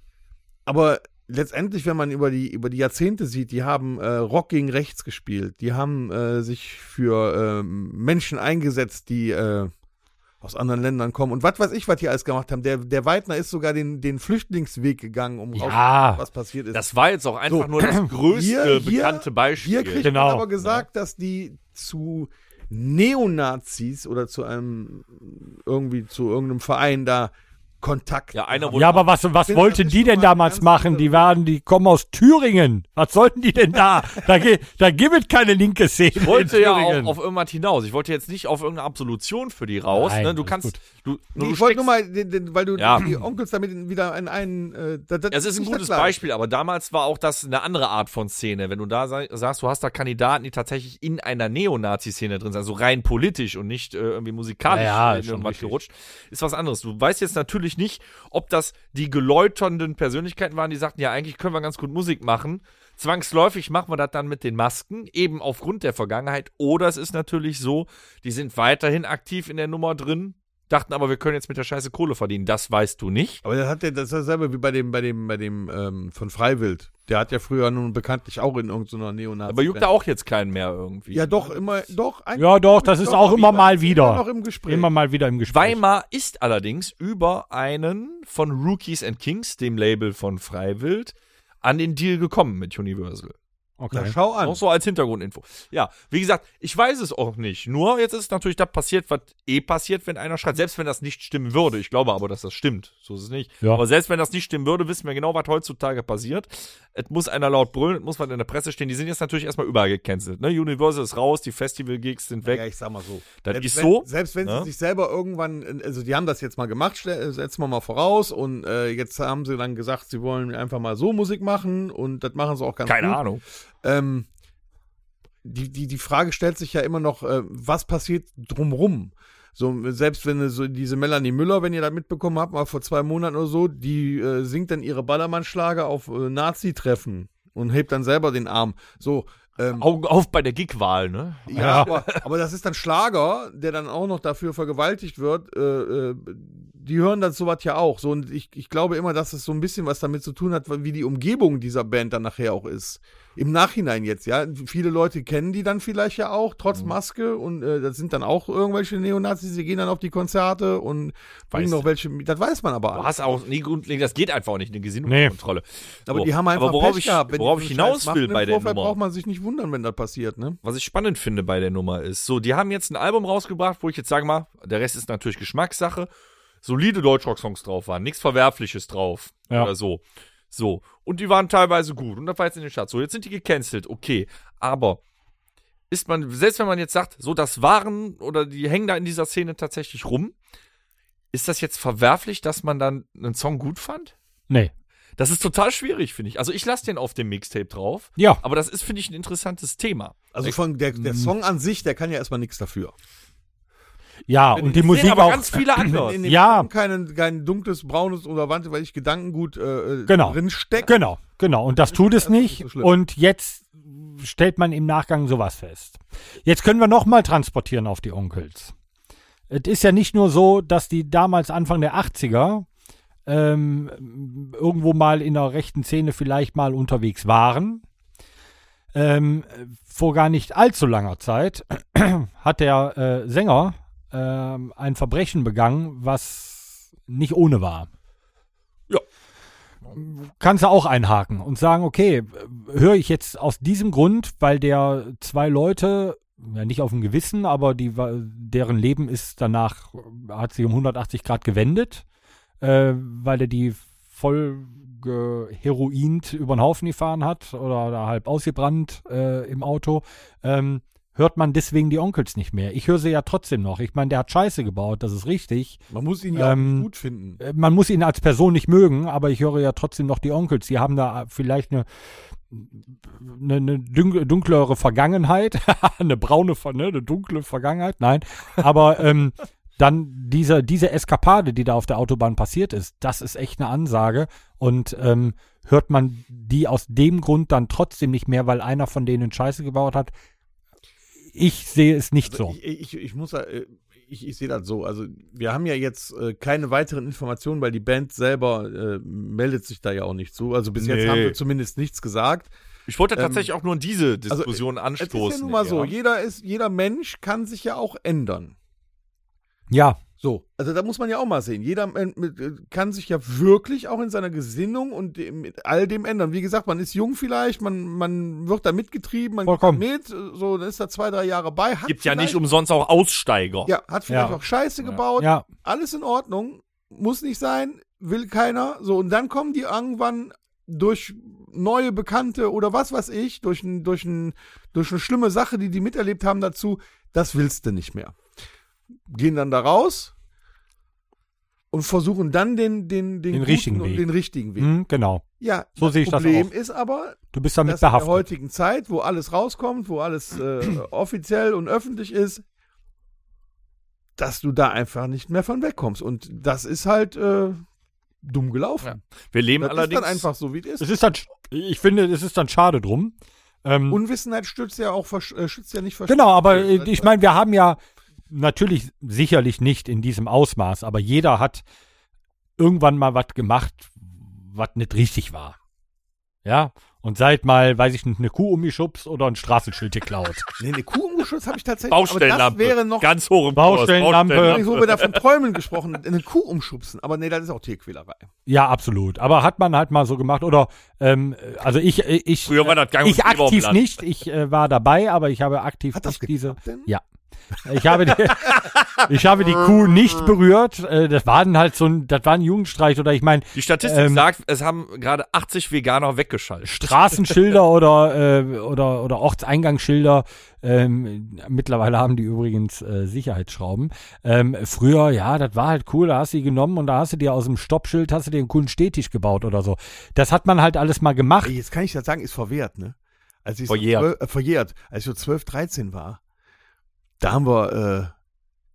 Aber letztendlich, wenn man über die, über die Jahrzehnte sieht, die haben äh, Rock gegen rechts gespielt, die haben äh, sich für ähm, Menschen eingesetzt, die äh, aus anderen Ländern kommen und was weiß ich, was die alles gemacht haben. Der, der Weidner ist sogar den, den Flüchtlingsweg gegangen, um Ja. raus, was passiert ist. das war jetzt auch einfach So. nur das [CLEARS THROAT] größte Hier- bekannte Beispiel. Hier kriegt Genau. man aber gesagt, dass die zu Neonazis oder zu einem irgendwie zu irgendeinem Verein da Kontakt. Ja, einer Ja, aber was, was wollten das die denn damals machen? Die waren, die kommen aus Thüringen. Was sollten die denn da? Da, ge- da gibt es keine linke Szene. Ich wollte in ja auch auf irgendwas hinaus. Ich wollte jetzt nicht auf irgendeine Absolution für die raus. Nein, ne? Du kannst, gut. du, Nee, du ich wollte nur mal, den, den, weil du Ja. die Onkels damit wieder in einen. Äh, da, da, Es ist ein gutes das. Beispiel, aber damals war auch das eine andere Art von Szene. Wenn du da sa- sagst, du hast da Kandidaten, die tatsächlich in einer Neonazi-Szene drin sind, also rein politisch und nicht äh, irgendwie musikalisch Ja, ja, in ist schon irgendwas richtig. gerutscht, ist was anderes. Du weißt jetzt natürlich nicht, ob das die geläuternden Persönlichkeiten waren, die sagten, ja, eigentlich können wir ganz gut Musik machen. Zwangsläufig machen wir das dann mit den Masken, eben aufgrund der Vergangenheit. Oder es ist natürlich so, die sind weiterhin aktiv in der Nummer drin, dachten aber, wir können jetzt mit der Scheiße Kohle verdienen. Das weißt du nicht. Aber das hat ja das ist dasselbe wie bei dem, bei dem, bei dem ähm, von Freiwild. Der hat ja früher nun bekanntlich auch in irgendeiner Neonazi. Aber juckt da auch jetzt keinen mehr irgendwie. Ja, doch, immer, doch. Ja, doch, das ist auch immer mal wieder. Immer noch im Gespräch. Immer mal wieder im Gespräch. Weimar ist allerdings über einen von Rookies and Kings, dem Label von Freiwild, an den Deal gekommen mit Universal. Na, Okay. schau an. Auch so als Hintergrundinfo. Ja, wie gesagt, ich weiß es auch nicht. Nur jetzt ist natürlich das passiert, was eh passiert, wenn einer schreibt. Selbst wenn das nicht stimmen würde. Ich glaube aber, dass das stimmt. So ist es nicht. Ja. Aber selbst wenn das nicht stimmen würde, wissen wir genau, was heutzutage passiert. Es muss einer laut brüllen, es muss was in der Presse stehen. Die sind jetzt natürlich erstmal überall gecancelt. Ne? Universal ist raus, die Festival-Gigs sind weg. Ja, ich sag mal so. Das selbst ist wenn, so, Selbst wenn ne? sie sich selber irgendwann, also die haben das jetzt mal gemacht, setzen wir mal voraus und äh, jetzt haben sie dann gesagt, sie wollen einfach mal so Musik machen und das machen sie auch ganz Keine gut. Ahnung. Ähm, die, die, die Frage stellt sich ja immer noch, äh, was passiert drumrum? So, selbst wenn so diese Melanie Müller, wenn ihr das mitbekommen habt, mal vor zwei Monaten oder so, die äh, singt dann ihre Ballermann-Schlager auf äh, Nazi-Treffen und hebt dann selber den Arm. So, ähm, Augen auf bei der Gig-Wahl, ne? ja, Ja. Aber, aber das ist dann Schlager, der dann auch noch dafür vergewaltigt wird. Äh, äh, die hören das sowas ja auch. So, und ich, ich glaube immer, dass es so ein bisschen was damit zu tun hat, wie die Umgebung dieser Band dann nachher auch ist. Im Nachhinein jetzt, ja. Viele Leute kennen die dann vielleicht ja auch, trotz Mhm. Maske. Und äh, das sind dann auch irgendwelche Neonazis, die gehen dann auf die Konzerte und bringen Weiß- noch welche. Das weiß man aber Du hast auch nie grundlegend, das geht einfach auch nicht, eine Gesinnungskontrolle. Aber So. die haben einfach Aber worauf Pech ich, gehabt. Wenn worauf so ich hinaus will machen bei der Nummer, braucht man sich nicht wundern, wenn das passiert, ne? was ich spannend finde bei der Nummer ist, so, die haben jetzt ein Album rausgebracht, wo ich jetzt sage mal, der Rest ist natürlich Geschmackssache, solide Deutschrock-Songs drauf waren, nichts Verwerfliches drauf Ja. oder so. So. Und die waren teilweise gut. Und das war jetzt in den Stadt. So, jetzt sind die gecancelt. Okay. Aber ist man, selbst wenn man jetzt sagt, so, das waren oder die hängen da in dieser Szene tatsächlich rum, ist das jetzt verwerflich, dass man dann einen Song gut fand? Nee. Das ist total schwierig, finde ich. Also ich lasse den auf dem Mixtape drauf. Ja. Aber das ist, finde ich, ein interessantes Thema. Also von der, der Song an sich, der kann ja erstmal nichts dafür. Ja, und die Musik aber auch. ganz viele [CLEARS THROAT] andere. in dem Ja. Kein, kein dunkles, braunes oder was weiß ich, Gedankengut äh, Genau. drin steckt. Genau, genau. Und das tut es nicht. so und jetzt stellt man im Nachgang sowas fest. Jetzt können wir nochmal transportieren auf die Onkels. Es ist ja nicht nur so, dass die damals Anfang der 80er ähm, irgendwo mal in der rechten Szene vielleicht mal unterwegs waren. Ähm, vor gar nicht allzu langer Zeit [CLEARS THROAT] hat der äh, Sänger ähm, ein Verbrechen begangen, was nicht ohne war. Ja. Kannst du auch einhaken und sagen, okay, höre ich jetzt aus diesem Grund, weil der zwei Leute, ja nicht auf dem Gewissen, aber die, deren Leben ist danach, hat sich um 180 Grad gewendet, äh, weil er die voll ge- heroint über den Haufen gefahren hat oder, oder halb ausgebrannt äh, im Auto, ähm, hört man deswegen die Onkels nicht mehr. Ich höre sie ja trotzdem noch. Ich meine, der hat Scheiße gebaut, das ist richtig. Man muss ihn ja Ähm, gut finden. Äh, Man muss ihn als Person nicht mögen, aber ich höre ja trotzdem noch die Onkels. Die haben da vielleicht eine, eine, eine dun- dunklere Vergangenheit, [LAUGHS] eine braune, ne, eine dunkle Vergangenheit, nein. Aber ähm, dann diese, diese Eskapade, die da auf der Autobahn passiert ist, das ist echt eine Ansage. Und ähm, hört man die aus dem Grund dann trotzdem nicht mehr, weil einer von denen Scheiße gebaut hat? Ich sehe es nicht Also so. ich, ich, ich muss, äh, ich, ich sehe das so. Also wir haben ja jetzt äh, keine weiteren Informationen, weil die Band selber äh, meldet sich da ja auch nicht zu. Also bis jetzt Nee. haben wir zumindest nichts gesagt. Ich wollte Ähm, tatsächlich auch nur in diese also, Diskussion Es anstoßen. ist ja nun mal so, ja. jeder ist, jeder Mensch kann sich ja auch ändern. Ja, So, also da muss man ja auch mal sehen. Jeder äh, kann sich ja wirklich auch in seiner Gesinnung und dem, mit all dem ändern. Wie gesagt, man ist jung vielleicht, man, man wird da mitgetrieben, man Vollkommen. geht mit, so, dann ist da zwei, drei Jahre bei. Hat Gibt ja nicht umsonst auch Aussteiger. Ja, hat vielleicht Ja. auch Scheiße gebaut. ja, Alles in Ordnung. Muss nicht sein, will keiner. So, und dann kommen die irgendwann durch neue Bekannte oder was weiß ich, durch, ein, durch, ein, durch eine schlimme Sache, die die miterlebt haben dazu, das willst du nicht mehr. Gehen dann da raus und versuchen dann den, den, den, Den richtigen Weg. den richtigen Weg. hm, genau. Ja, So das sehe ich das Problem auch. ist aber, Du bist damit dass in der behaftet. heutigen Zeit, wo alles rauskommt, wo alles äh, [CLEARS THROAT] offiziell und öffentlich ist, dass du da einfach nicht mehr von wegkommst. Und das ist halt äh, dumm gelaufen. Wir leben Das allerdings. ist dann einfach so, wie es Es ist. ist dann, ich finde, es ist dann schade drum. Ähm, Unwissenheit stützt ja auch versch- äh, schützt ja nicht vor genau, aber äh, ich meine, wir haben ja natürlich sicherlich nicht in diesem Ausmaß, aber jeder hat irgendwann mal was gemacht, was nicht richtig war. Ja, und seid mal, weiß ich nicht, eine Kuh umgeschubst oder ein Straßenschild geklaut. [LAUGHS] Nee, eine Kuh umgeschubst habe ich tatsächlich. Baustellenlampe. Aber das wäre noch. Ganz hoch im Baustellenlampe. Übrigens, wo wir da von Träumen gesprochen haben, eine Kuh umschubsen. Aber nee, das ist auch Tierquälerei. ja, absolut. Aber hat man halt mal so gemacht oder, ähm, also ich, ich, Früher war das gang ich aktiv nicht. Ich äh, war dabei, aber ich habe aktiv Hat das nicht diese. denn? Ja. Ich habe die, [LAUGHS] ich habe die Kuh nicht berührt. Äh, Das war dann halt so ein, das war ein Jugendstreich oder ich meine Die Statistik Ähm, sagt, es haben gerade 80 Veganer weggeschaltet. Straßenschilder [LAUGHS] oder äh, oder oder Ortseingangsschilder. Ähm, mittlerweile haben die übrigens äh, Sicherheitsschrauben. Ähm, früher, ja, das war halt cool. Da hast du die genommen und da hast du dir aus dem Stoppschild hast du dir einen coolen Stehtisch gebaut oder so. Das hat man halt alles mal gemacht. Jetzt kann ich das sagen, ist verwehrt, ne? Als ich Verjährt. So, zwölf- äh, verjährt. Als ich so 12, 13 war, da haben wir äh,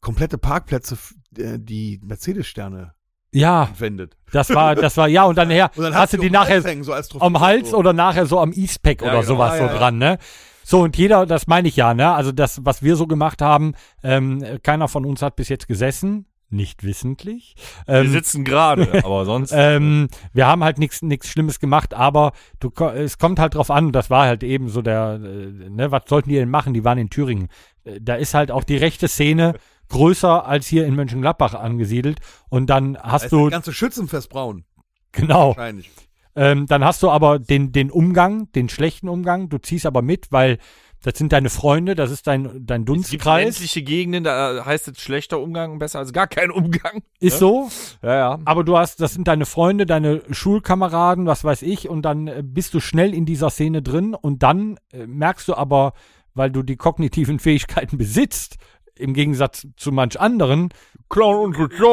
komplette Parkplätze, äh, die Mercedes-Sterne Ja, entwendet. das war, das war, ja, und dann her, [LAUGHS] Und dann hast du die nachher hängen, so am Hals so. oder nachher so am Eastpack Ja, oder genau. sowas Ja, so ja, ja. dran, ne? So, und jeder, das meine ich ja, ne? Also das, was wir so gemacht haben, ähm, keiner von uns hat bis jetzt gesessen, nicht wissentlich. Wir Ähm, sitzen gerade, [LAUGHS] aber sonst. ähm, wir haben halt nichts nichts Schlimmes gemacht, aber du, es kommt halt drauf an, das war halt eben so der, äh, ne, was sollten die denn machen? Die waren in Thüringen. Äh, Da ist halt auch die rechte Szene [LAUGHS] größer als hier in Mönchengladbach angesiedelt und dann Da hast ist du, das ganze Schützenfest braun. genau, Wahrscheinlich. ähm, dann hast du aber den, den Umgang, den schlechten Umgang, du ziehst aber mit, weil das sind deine Freunde, das ist dein, dein es gibt Dunstkreis, ländliche Gegenden, da heißt es schlechter Umgang besser als gar kein Umgang. ist so, Ja, ja. aber du hast, das sind deine Freunde, deine Schulkameraden, was weiß ich, und dann äh, bist du schnell in dieser Szene drin und dann äh, merkst du aber, weil du die kognitiven Fähigkeiten besitzt, im Gegensatz zu manch anderen,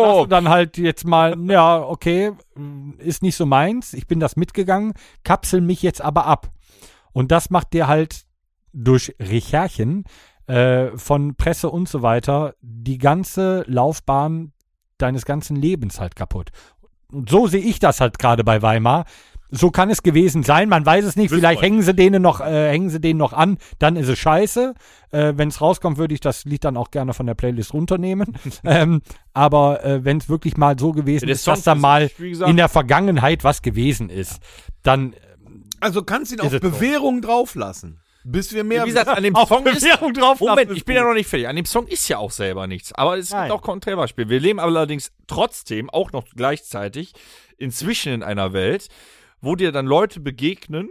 sagst du dann halt jetzt mal, ja, okay, ist nicht so meins, ich bin das mitgegangen, kapsel mich jetzt aber ab. Und das macht dir halt durch Recherchen äh, von Presse und so weiter die ganze Laufbahn deines ganzen Lebens halt kaputt. Und so sehe ich das halt gerade bei Weimar. So kann es gewesen sein. Man weiß es nicht. Wissen Vielleicht hängen sie denen noch, äh, hängen sie denen noch an. Dann ist es scheiße. Äh, wenn es rauskommt, würde ich das Lied dann auch gerne von der Playlist runternehmen. [LAUGHS] ähm, aber äh, wenn es wirklich mal so gewesen Der ist, Song dass da mal in der Vergangenheit was gewesen ist, dann Also kannst ihn Ist auf. Bewährung drauflassen. Bis wir mehr Wie gesagt, an dem Song ist, Bewährung drauf Moment, ich bin ja noch nicht fertig. An dem Song ist ja auch selber nichts. Aber es Nein. gibt auch Kontrabeispiele. Wir leben allerdings trotzdem auch noch gleichzeitig inzwischen in einer Welt, wo dir dann Leute begegnen,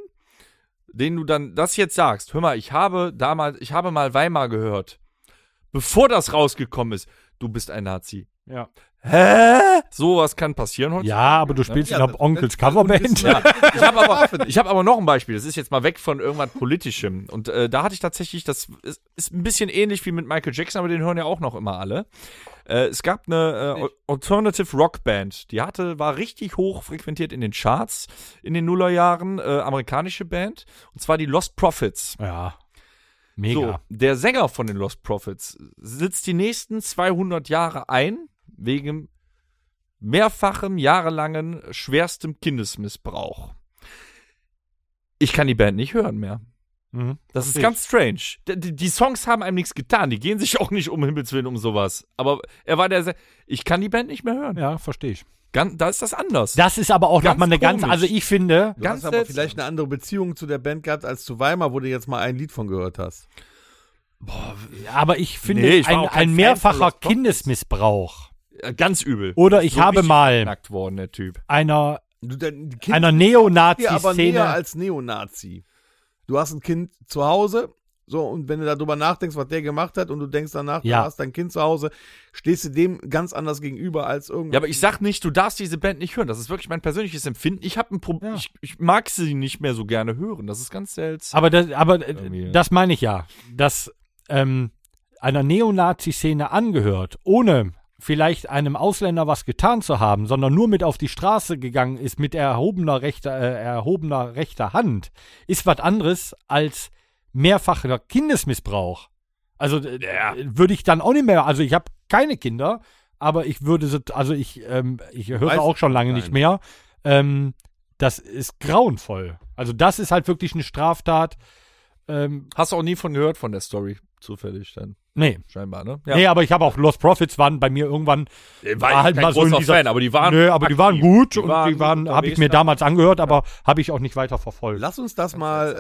denen du dann das jetzt sagst. Hör mal, ich habe damals, ich habe mal Weimar gehört. Bevor das rausgekommen ist, du bist ein Nazi. ja. Hä? Sowas kann passieren heute. ja, aber du spielst Ja, in der das- Onkels Coverband. Ja. [LAUGHS] Ich habe aber, ich hab aber noch ein Beispiel. Das ist jetzt mal weg von irgendwas Politischem. Und äh, da hatte ich tatsächlich, das ist, ist ein bisschen ähnlich wie mit Michael Jackson, aber den hören ja auch noch immer alle. Äh, es gab eine äh, Al- Alternative Rock Band. Die hatte, war richtig hoch frequentiert in den Charts in den Nullerjahren. Äh, amerikanische Band. Und zwar die Lost Prophets. Ja. Mega. So, der Sänger von den Lost Prophets sitzt die nächsten 200 Jahre ein wegen mehrfachem, jahrelangen, schwerstem Kindesmissbrauch. Ich kann die Band nicht hören mehr. Mhm. Das ist Versteh ganz strange. Die, die- die Songs haben einem nichts getan. Die gehen sich auch nicht um Himmels Willen um sowas. Aber er war der, ich kann die Band nicht mehr hören. Ja, verstehe ich. Ganz, da ist das anders. Das ist aber auch Ganz nochmal eine ganz, komisch. also ich finde, Du Ganz hast aber vielleicht eine andere Beziehung zu der Band gehabt als zu Weimar, wo du jetzt mal ein Lied von gehört hast. aber ich finde, Nee, ich ein, ein mehrfacher. Kindesmissbrauch ganz übel. oder ich So habe mal nackt worden, der Typ. einer, Kind einer dir aber näher Neonazi-Szene, als Neonazi. Du hast ein Kind zu Hause, so, und wenn du darüber nachdenkst, was der gemacht hat, und du denkst danach, Ja. du hast dein Kind zu Hause, stehst du dem ganz anders gegenüber als irgendwas. Ja, aber ich sag nicht, du darfst diese Band nicht hören. Das ist wirklich mein persönliches Empfinden. Ich habe ein Problem. Ja. Ich, ich mag sie nicht mehr so gerne hören. Das ist ganz seltsam. aber das, aber äh, Irgendwie. das meine ich ja, dass ähm, einer Neonazi-Szene angehört, ohne vielleicht einem Ausländer was getan zu haben, sondern nur mit auf die Straße gegangen ist mit erhobener rechter, äh, erhobener rechter Hand, ist was anderes als mehrfacher Kindesmissbrauch. Also äh, würde ich dann auch nicht mehr, also ich habe keine Kinder, aber ich würde so, also ich, ähm, ich höre Weiß auch schon lange keinen. nicht mehr. Ähm, das ist grauenvoll. Also das ist halt wirklich eine Straftat. Ähm, Hast du auch nie von gehört von der Story? Zufällig dann. Nee. Scheinbar, ne? Nee, aber ich habe auch Lost Profits waren bei mir irgendwann war halt kein mal so in dieser- Fan, aber die waren. Nö, aber die waren aktiv. gut Die und waren die waren, habe ich mir da. damals angehört, aber habe ich auch nicht weiter verfolgt. Lass uns das mal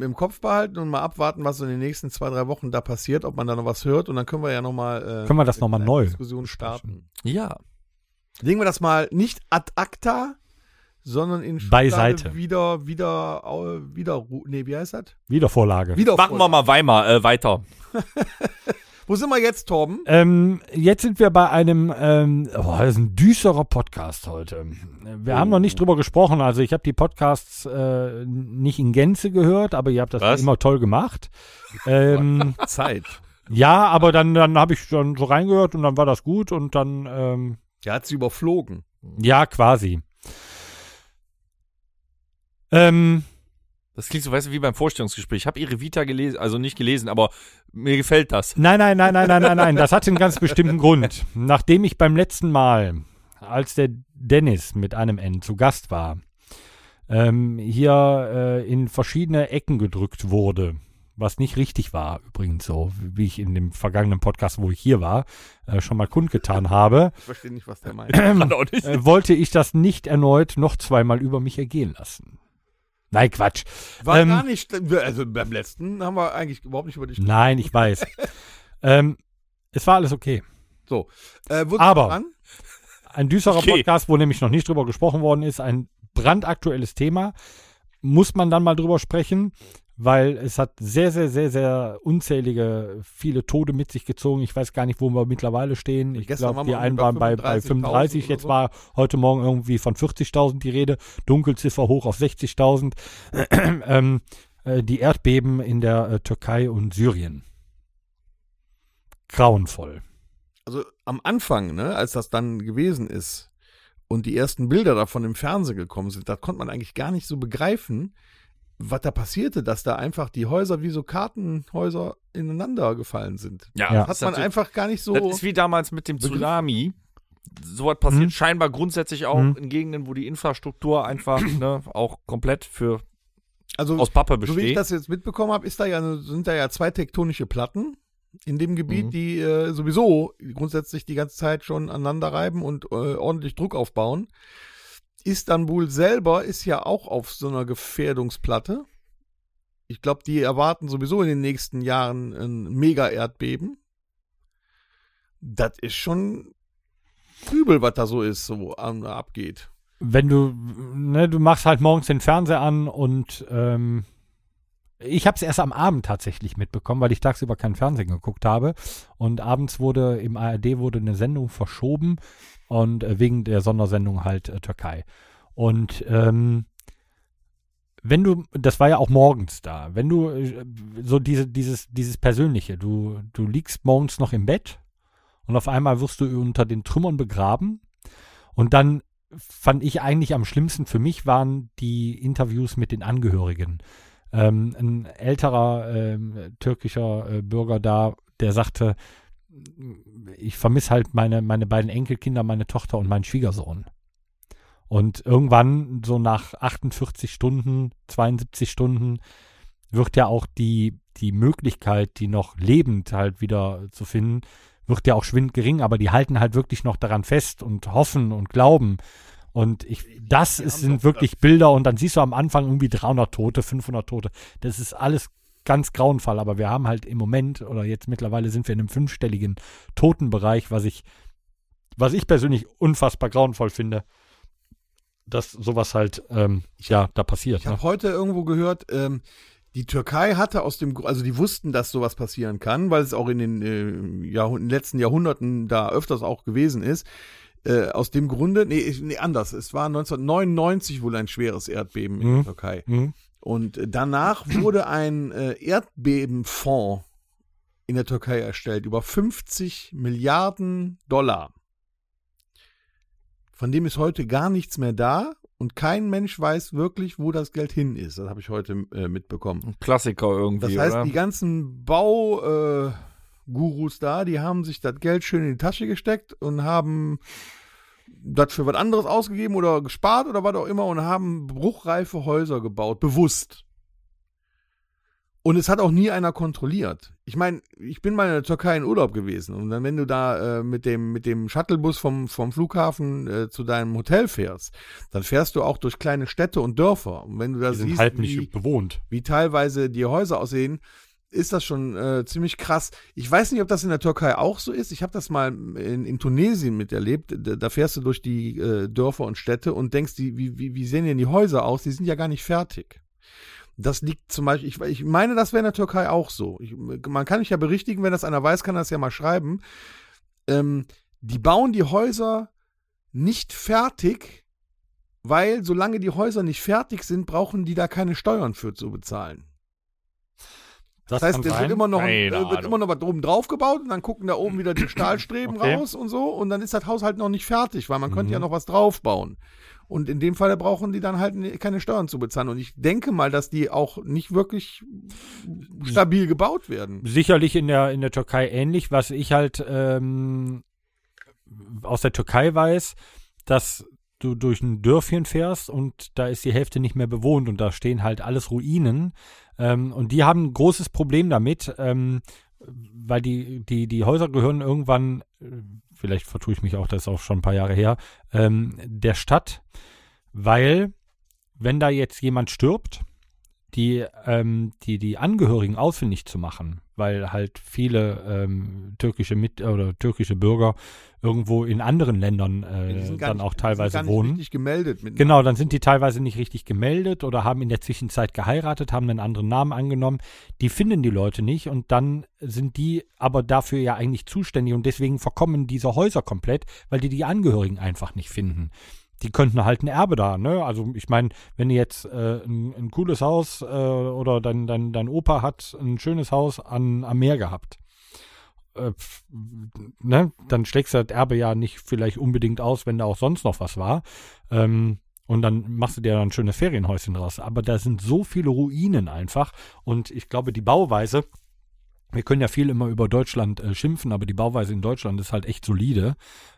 äh, im Kopf behalten und mal abwarten, was so in den nächsten zwei, drei Wochen da passiert, ob man da noch was hört und dann können wir ja nochmal äh, Können wir das noch mal eine neu Diskussion starten. Ja. Legen wir das mal nicht ad acta, sondern in Beiseite. Schublade wieder, wieder, äh, wieder, nee, wie heißt das? Wiedervorlage. Wieder Machen wir mal Weimar äh, weiter. [LAUGHS] Wo sind wir jetzt, Torben? Ähm, jetzt sind wir bei einem, ähm, oh, das ist ein düsterer Podcast heute. Wir haben noch nicht drüber gesprochen, also ich habe die Podcasts äh, nicht in Gänze gehört, aber ihr habt das Was? immer toll gemacht. ähm, [LAUGHS] Zeit. ja, aber dann, dann habe ich schon so reingehört und dann war das gut und dann, ähm, Der hat sie überflogen. ja, quasi. Ähm, Das klingt so, weißt du, wie beim Vorstellungsgespräch. Ich habe ihre Vita gelesen, also nicht gelesen, aber mir gefällt das. Nein, nein, nein, nein, nein, nein, nein. Das hat einen ganz bestimmten Grund. Nachdem ich beim letzten Mal, als der Dennis mit einem N zu Gast war, ähm, hier äh, in verschiedene Ecken gedrückt wurde, was nicht richtig war, übrigens so, wie ich in dem vergangenen Podcast, wo ich hier war, äh, schon mal kundgetan habe, Ich verstehe nicht, was der meint. Nicht. äh, wollte ich das nicht erneut noch zweimal über mich ergehen lassen. Nein, Quatsch. War Ähm, gar nicht, also beim letzten haben wir eigentlich überhaupt nicht über dich Nein, ich weiß. [LAUGHS] ähm, es war alles okay. So. Äh, Aber-? Ein düsterer Okay. Podcast, wo nämlich noch nicht drüber gesprochen worden ist, ein brandaktuelles Thema. Muss man dann mal drüber sprechen, weil es hat sehr, sehr, sehr, sehr unzählige, viele Tode mit sich gezogen. Ich weiß gar nicht, wo wir mittlerweile stehen. Ich glaube, die wir einen waren bei, bei 35.000 35, oder jetzt so. war heute Morgen irgendwie von 40.000 die Rede. Dunkelziffer hoch auf 60.000. [CLEARS THROAT] ähm, äh, die Erdbeben in der äh, Türkei und Syrien. Grauenvoll. Also am Anfang, ne, als das dann gewesen ist und die ersten Bilder davon im Fernsehen gekommen sind, da konnte man eigentlich gar nicht so begreifen, was da passierte, dass da einfach die Häuser wie so Kartenhäuser ineinander gefallen sind. Ja. Hat das man natürlich- einfach gar nicht so. Das ist wie damals mit dem Tsunami. sowas passiert Mhm. scheinbar grundsätzlich auch Mhm. in Gegenden, wo die Infrastruktur einfach [CLEARS THROAT] ne, auch komplett für Also, aus Pappe so wie ich besteht. das jetzt mitbekommen habe, ist da ja, sind da ja zwei tektonische Platten in dem Gebiet, Mhm. die äh, sowieso grundsätzlich die ganze Zeit schon aneinander reiben und äh, ordentlich Druck aufbauen. Istanbul selber ist ja auch auf so einer Gefährdungsplatte. Ich glaube, die erwarten sowieso in den nächsten Jahren ein Mega-Erdbeben. Das ist schon übel, was da so ist, so an, abgeht. wenn du, ne, du machst halt morgens den Fernseher an und ähm, ich habe es erst am Abend tatsächlich mitbekommen, weil ich tagsüber keinen Fernsehen geguckt habe. Und abends wurde im ARD wurde eine Sendung verschoben und äh, wegen der Sondersendung halt äh, Türkei. Und ähm, wenn du, das war ja auch morgens da, wenn du äh, so diese, dieses, dieses Persönliche, du, du liegst morgens noch im Bett und auf einmal wirst du unter den Trümmern begraben. Und dann fand ich eigentlich am schlimmsten für mich waren die Interviews mit den Angehörigen. Ähm, ein älterer ähm, türkischer äh, Bürger da, der sagte, ich vermisse halt meine, meine beiden Enkelkinder, meine Tochter und meinen Schwiegersohn. Und irgendwann, so nach 48 Stunden, 72 Stunden, wird ja auch die, die Möglichkeit, die noch lebend halt wieder zu finden, wird ja auch schwind gering, aber die halten halt wirklich noch daran fest und hoffen und glauben. Und ich, das ist, sind wirklich Bilder und dann siehst du am Anfang irgendwie 300 Tote, 500 Tote. Das ist alles ganz grauenvoll, aber wir haben halt im Moment oder jetzt mittlerweile sind wir in einem fünfstelligen Totenbereich, was ich, was ich persönlich unfassbar grauenvoll finde, dass sowas halt, ähm, ja, da passiert. Ich Ne? habe heute irgendwo gehört, ähm, die Türkei hatte aus dem, also die wussten, dass sowas passieren kann, weil es auch in den, äh, Jahrhund in den letzten Jahrhunderten da öfters auch gewesen ist. Äh, aus dem Grunde, nee, nee, anders. Es war 1999 wohl ein schweres Erdbeben in Mhm. der Türkei. Mhm. Und äh, danach [CLEARS THROAT] wurde ein äh, Erdbebenfonds in der Türkei erstellt über 50 Milliarden Dollar. Von dem ist heute gar nichts mehr da und kein Mensch weiß wirklich, wo das Geld hin ist. Das habe ich heute äh, mitbekommen. Ein Klassiker irgendwie, Das heißt, oder? die ganzen Baugurus äh, Gurus da, die haben sich das Geld schön in die Tasche gesteckt und haben das für was anderes ausgegeben oder gespart oder was auch immer und haben bruchreife Häuser gebaut, bewusst. Und es hat auch nie einer kontrolliert. Ich meine, ich bin mal in der Türkei in Urlaub gewesen und dann, wenn du da äh, mit dem mit dem Shuttlebus vom vom Flughafen äh, zu deinem Hotel fährst, dann fährst du auch durch kleine Städte und Dörfer. Und wenn du da Die sind siehst, halt wie, bewohnt. wie teilweise die Häuser aussehen, ist das schon äh, ziemlich krass. Ich weiß nicht, ob das in der Türkei auch so ist. Ich habe das mal in, in Tunesien miterlebt. Da, fährst du durch die äh, Dörfer und Städte und denkst, die, wie, wie, wie sehen denn die Häuser aus? Die sind ja gar nicht fertig. Das liegt zum Beispiel, ich, ich meine, das wäre in der Türkei auch so. Ich, man kann mich ja berichtigen, wenn das einer weiß, kann das ja mal schreiben. Ähm, die bauen die Häuser nicht fertig, weil solange die Häuser nicht fertig sind, brauchen die da keine Steuern für zu bezahlen. Das, heißt, kann es wird immer noch, ein, äh, wird Ahnung. immer noch was oben drauf gebaut und dann gucken da oben wieder die [CLEARS THROAT] Stahlstreben Okay. raus und so und dann ist das Haus halt noch nicht fertig, weil man könnte Mhm. ja noch was draufbauen. Und in dem Fall brauchen die dann halt ne- keine Steuern zu bezahlen. Und ich denke mal, dass die auch nicht wirklich stabil gebaut werden. sicherlich in der, in der Türkei ähnlich. Was ich halt ähm, aus der Türkei weiß, dass du durch ein Dörfchen fährst und da ist die Hälfte nicht mehr bewohnt und da stehen halt alles Ruinen. Ähm, und die haben ein großes Problem damit, ähm, weil die, die, die Häuser gehören irgendwann, äh, vielleicht vertue ich mich auch, das ist auch schon ein paar Jahre her, ähm, der Stadt, weil wenn da jetzt jemand stirbt, die, ähm, die, die Angehörigen ausfindig zu machen, weil halt viele ähm, türkische Mit oder türkische Bürger irgendwo in anderen Ländern äh, gar dann nicht- auch die sind teilweise gar nicht wohnen. richtig gemeldet. Genau, dann sind die teilweise nicht richtig gemeldet oder haben in der Zwischenzeit geheiratet, haben einen anderen Namen angenommen. Die finden die Leute nicht und dann sind die aber dafür ja eigentlich zuständig und deswegen verkommen diese Häuser komplett, weil die die Angehörigen einfach nicht finden. Die könnten halt ein Erbe da, ne? Also ich meine, wenn du jetzt äh, ein, ein cooles Haus äh, oder dein, dein, dein Opa hat ein schönes Haus an, am Meer gehabt, äh, ne? dann schlägst du das Erbe ja nicht vielleicht unbedingt aus, wenn da auch sonst noch was war. Ähm, und dann machst du dir dann ein schönes Ferienhäuschen draus. Aber da sind so viele Ruinen einfach. Und ich glaube, die Bauweise wir können ja viel immer über Deutschland äh, schimpfen, aber die Bauweise in Deutschland ist halt echt solide.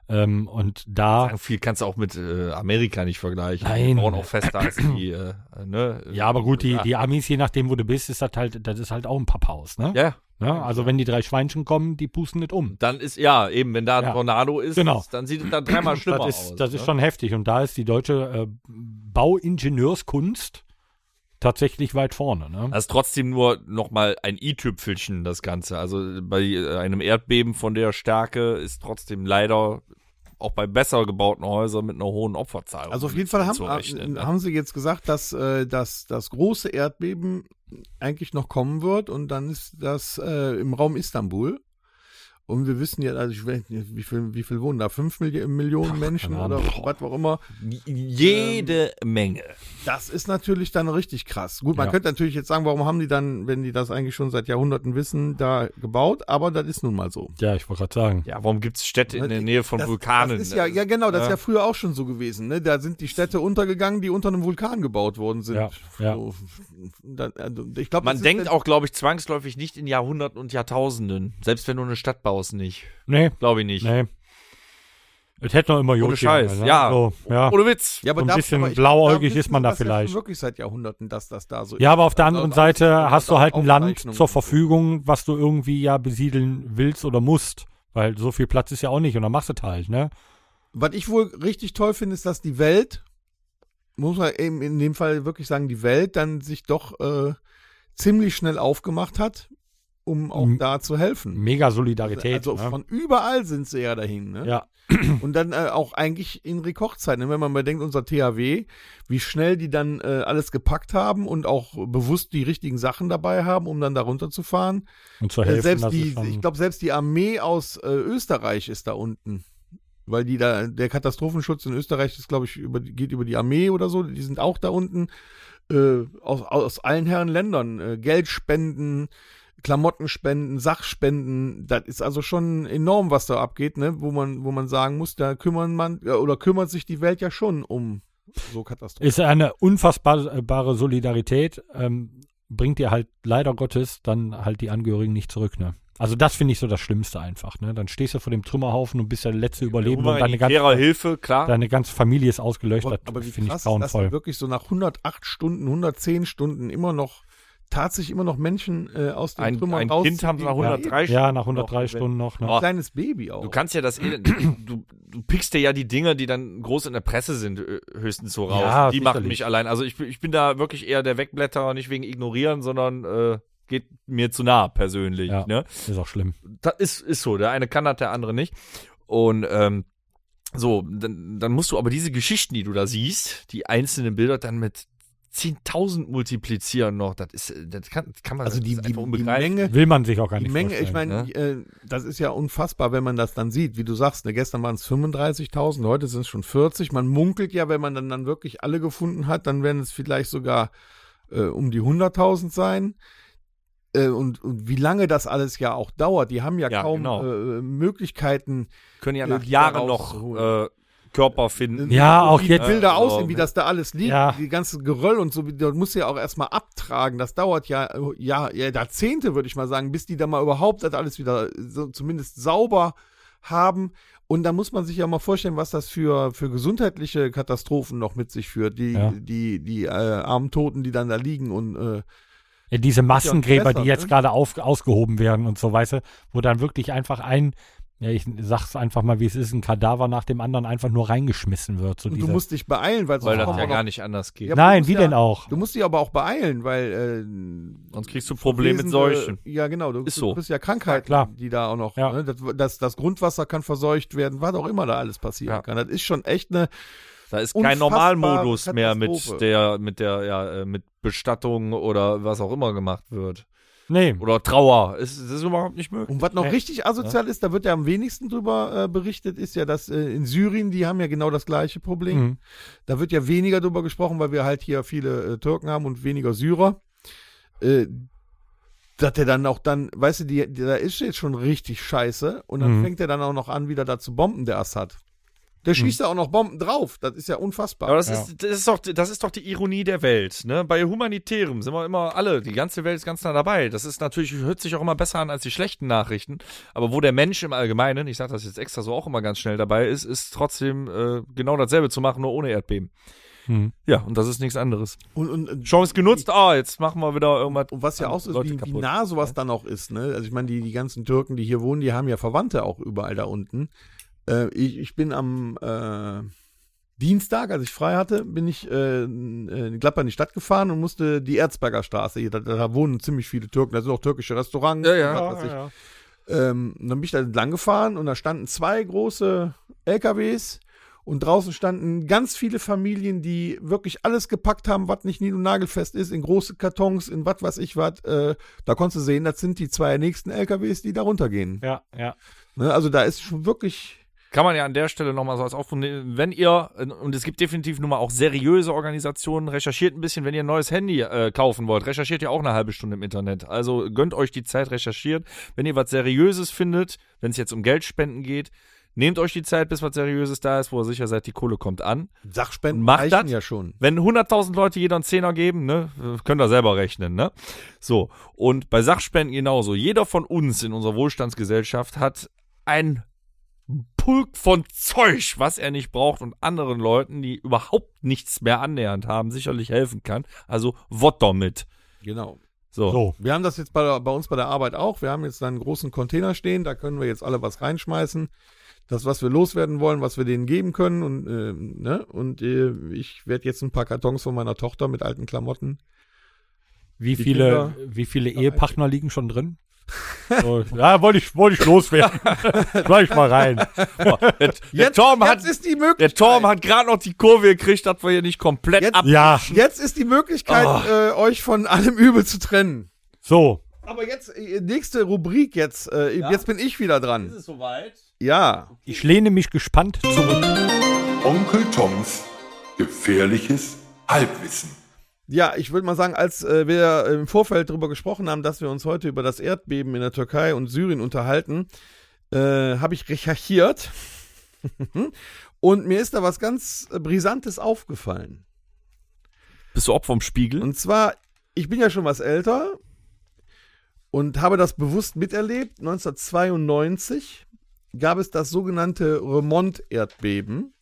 Ähm, und da, Sagen, viel kannst du auch mit äh, Amerika nicht vergleichen. Nein. Die bauen auch fester als die, äh, ne? ja, aber gut, die, die Amis, je nachdem, wo du bist, ist das halt, das ist halt auch ein Papphaus, ne? Ja, Ja, also wenn die drei Schweinchen kommen, die pusten nicht um. dann ist, ja, eben, wenn da ein Ja. Tornado ist, Genau. dann sieht es dann dreimal [CLEARS THROAT] schlimmer das ist, aus. das ist ne? schon heftig. Und da ist die deutsche äh, Bauingenieurskunst tatsächlich weit vorne. Ne? Das ist trotzdem nur nochmal ein i-Tüpfelchen, das Ganze. Also bei äh, einem Erdbeben von der Stärke ist trotzdem leider auch bei besser gebauten Häusern mit einer hohen Opferzahl. Also auf jeden Fall haben, zu rechnen, ne? haben sie jetzt gesagt, dass, äh, dass das große Erdbeben eigentlich noch kommen wird und dann ist das äh, im Raum Istanbul. Und wir wissen ja, also ich weiß nicht, wie viel, wie viel wohnen da? Fünf Milli Millionen Menschen oder was auch immer. Jede Menge. Das ist natürlich dann richtig krass. Gut, man Ja. könnte natürlich jetzt sagen, warum haben die dann, wenn die das eigentlich schon seit Jahrhunderten wissen, da gebaut? Aber das ist nun mal so. Ja, ich wollte gerade sagen. Ja, warum gibt es Städte in der Nähe von das, Vulkanen? Das ist ja, ja genau, das ist Ja. ja früher auch schon so gewesen. Ne? Da sind die Städte untergegangen, die unter einem Vulkan gebaut worden sind. Ja, ja. So, da, also ich glaube, Man denkt auch, glaube ich, zwangsläufig nicht in Jahrhunderten und Jahrtausenden. Selbst wenn du eine Stadt baust, nicht. Nee, Glaube ich nicht. nee. Es hätte noch immer Ohne Jod Scheiß, ne? ja. So, ja. Ohne Witz. Ja, aber So ein bisschen aber ich- blauäugig ist man da ja vielleicht. wirklich seit Jahrhunderten, dass das da so Ja, aber auf der Also anderen aus- Seite hast du halt ein Land zur Verfügung, was du irgendwie ja besiedeln willst oder musst. Weil so viel Platz ist ja auch nicht und dann machst du es halt, ne? Was ich wohl richtig toll finde, ist, dass die Welt, muss man eben in dem Fall wirklich sagen, die Welt dann sich doch äh, ziemlich schnell aufgemacht hat, um auch M- da zu helfen. Mega Solidarität. also ne? von überall sind sie ja dahin. Ne? ja, [CLEARS THROAT] Und dann äh, auch eigentlich in Rekordzeiten. ne? Wenn man mal denkt, unser THW, wie schnell die dann äh, alles gepackt haben und auch bewusst die richtigen Sachen dabei haben, um dann da runterzufahren. und zu Äh, helfen. selbst das die, ich glaube, selbst die Armee aus äh, Österreich ist da unten. Weil die da, der Katastrophenschutz in Österreich ist, glaube ich, über, geht über die Armee oder so. Die sind auch da unten. Äh, aus, aus allen Herren Ländern. Äh, Geld spenden, Klamotten spenden, Sachspenden. Das ist also schon enorm, was da abgeht, ne? Wo man, wo man sagen muss, da kümmern man, äh, oder kümmert sich die Welt ja schon um so Katastrophen. ist eine unfassbare Solidarität, ähm, bringt dir halt leider Gottes dann halt die Angehörigen nicht zurück, ne? Also das finde ich so das Schlimmste einfach, ne? Dann stehst du vor dem Trümmerhaufen und bist der letzte Überlebende und deine ganze, Hilfe, klar. deine ganze Familie ist ausgelöscht. Aber, wie finde ich dass grauenvoll. dann wirklich so nach 108 Stunden, 110 Stunden immer noch tatsächlich immer noch Menschen äh, aus den Ein, Trümmern ein rausziehen, Kind haben sie nach die- 103 Ja, nach Stunden 103 noch, Stunden noch, ne? Ein kleines Baby auch. Du kannst ja das Elend, du, du pickst dir ja die Dinge, die dann groß in der Presse sind, ö- höchstens so raus. Ja, die machen mich allein. Also ich, bin- ich bin da wirklich eher der Wegblätter, nicht wegen Ignorieren, sondern äh, geht mir zu nah persönlich. Ja. Ne? Ist auch schlimm. Das ist, ist so. Der eine kann das, der andere nicht. Und ähm, so, dann, dann musst du aber diese Geschichten, die du da siehst, die einzelnen Bilder dann mit 10.000 multiplizieren noch. Das ist, das kann, das kann man also die, die, die. Menge, Will man sich auch gar die nicht Menge, ich meine, äh, das ist ja unfassbar, wenn man das dann sieht. Wie du sagst, ne, gestern waren es 35.000, heute sind es schon 40. Man munkelt ja, wenn man dann, dann wirklich alle gefunden hat, dann werden es vielleicht sogar äh, um die 100.000 sein. Äh, und, und wie lange das alles ja auch dauert, die haben ja, Ja, kaum genau. äh, Möglichkeiten, Können ja äh, nach die Jahren noch äh, Körper finden. Ja, auch wie jetzt- Bilder Also, aussehen, wie das da alles liegt, Ja. die ganze Geröll und so, da muss ja auch erstmal abtragen. Das dauert ja, äh, ja, ja Jahrzehnte, würde ich mal sagen, bis die da mal überhaupt das alles wieder so, zumindest sauber haben. Und da muss man sich ja mal vorstellen, was das für, für gesundheitliche Katastrophen noch mit sich führt. Die, Ja. die, die äh, armen Toten, die dann da liegen und äh, Ja, diese Massengräber, besser, die jetzt ne? gerade auf, ausgehoben werden und so, weißt du, wo dann wirklich einfach ein, ja, ich sag's einfach mal, wie es ist, ein Kadaver nach dem anderen einfach nur reingeschmissen wird. So und diese, du musst dich beeilen, weil, Weil sonst das kommt ja gar nicht anders geht. Ja, du Nein, wie ja- denn auch? Du musst dich aber auch beeilen, weil äh, Sonst kriegst du Probleme mit Wesen, Seuchen. Äh, ja, genau. Du, Ist du so. bist ja Krankheiten, klar. die da auch noch. Ja. Ne, das, das, das Grundwasser kann verseucht werden, was auch immer da alles passieren Ja. kann. Das ist schon echt eine. Da ist kein Normalmodus mehr mit der, mit der, ja, äh, mit Bestattung oder was auch immer gemacht wird. Nee, Oder Trauer. Es- Das ist überhaupt nicht möglich. Und was noch Nee. richtig asozial ist, da wird ja am wenigsten drüber äh, berichtet, ist ja, dass äh, in Syrien, die haben ja genau das gleiche Problem. Mhm. Da wird ja weniger drüber gesprochen, weil wir halt hier viele äh, Türken haben und weniger Syrer. Äh, dass der dann auch dann, weißt du, die, die, da ist jetzt schon richtig scheiße und dann Mhm. fängt er dann auch noch an, wieder da zu bomben, der Assad. Der schießt da auch noch Bomben drauf. Das ist ja unfassbar. Aber das, ist, das, ist doch, das ist doch die Ironie der Welt. Ne? Bei Humanitärem sind wir immer alle, die ganze Welt ist ganz nah dabei. Das ist natürlich, hört sich auch immer besser an als die schlechten Nachrichten. Aber wo der Mensch im Allgemeinen, ich sage das jetzt extra so auch immer ganz schnell dabei ist, ist trotzdem äh, genau dasselbe zu machen, nur ohne Erdbeben. Hm. Ja, und das ist nichts anderes. und, und, und Chance genutzt, ah, jetzt machen wir wieder irgendwas. Und was ja auch so ist, wie, wie nah sowas dann auch ist, ne? Also ich meine, die, die ganzen Türken, die hier wohnen, die haben ja Verwandte auch überall da unten. Äh, ich, ich bin am äh, Dienstag, als ich frei hatte, bin ich äh, in Gladbach in die Stadt gefahren und musste die Erzberger Straße, hier, da, da wohnen ziemlich viele Türken, da sind auch türkische Restaurants. Ja, ja. was weiß ich. Ähm, und dann bin ich da entlang gefahren und da standen zwei große LKWs und draußen standen ganz viele Familien, die wirklich alles gepackt haben, was nicht nied- und nagelfest ist, in große Kartons, in was weiß ich was. Äh, da konntest du sehen, das sind die zwei nächsten LKWs, die da runtergehen. Ja, ja. Ne? Also da ist schon wirklich. Kann man ja an der Stelle nochmal so als Aufruf nehmen, wenn ihr, und es gibt definitiv nun mal auch seriöse Organisationen, recherchiert ein bisschen, wenn ihr ein neues Handy äh, kaufen wollt, recherchiert ihr auch eine halbe Stunde im Internet. Also gönnt euch die Zeit, recherchiert. Wenn ihr was Seriöses findet, wenn es jetzt um Geldspenden geht, nehmt euch die Zeit, bis was Seriöses da ist, wo ihr sicher seid, die Kohle kommt an. Sachspenden Macht reichen das? ja schon. Wenn 100.000 Leute jeder einen Zehner geben, ne, könnt ihr selber rechnen, ne? So. Und bei Sachspenden genauso. Jeder von uns in unserer Wohlstandsgesellschaft hat ein Pulk von Zeug, was er nicht braucht und anderen Leuten, die überhaupt nichts mehr annähernd haben, sicherlich helfen kann. Also, wott damit. Genau. So. So. Wir haben das jetzt bei, bei uns bei der Arbeit auch. Wir haben jetzt einen großen Container stehen, da können wir jetzt alle was reinschmeißen. Das, was wir loswerden wollen, was wir denen geben können. Und, äh, ne? und äh, ich werde jetzt ein paar Kartons von meiner Tochter mit alten Klamotten. Wie viele, Kinder- wie viele Ehepartner liegen schon drin? So, ja, wollte ich, wollte ich loswerden. [LAUGHS] Schlag ich mal rein. Boah, der, der Torm hat, jetzt ist die Möglichkeit. der Torm hat gerade noch die Kurve gekriegt, dass wir hier nicht komplett Jetzt- ab. Ja, Jetzt ist die Möglichkeit, Oh. äh, euch von allem Übel zu trennen. so. Aber jetzt, äh, nächste Rubrik jetzt. Äh, Jetzt bin ich wieder dran. es soweit? Ja. Ich lehne mich gespannt zurück. Onkel Toms gefährliches Halbwissen. Ja, ich würde mal sagen, als äh, wir im Vorfeld darüber gesprochen haben, dass wir uns heute über das Erdbeben in der Türkei und Syrien unterhalten, äh, habe ich recherchiert. [LAUGHS] und mir ist da was ganz Brisantes aufgefallen. Bist du Opfer vom Spiegel? Und zwar, ich bin ja schon was älter und habe das bewusst miterlebt. 1992 gab es das sogenannte Remont-Erdbeben,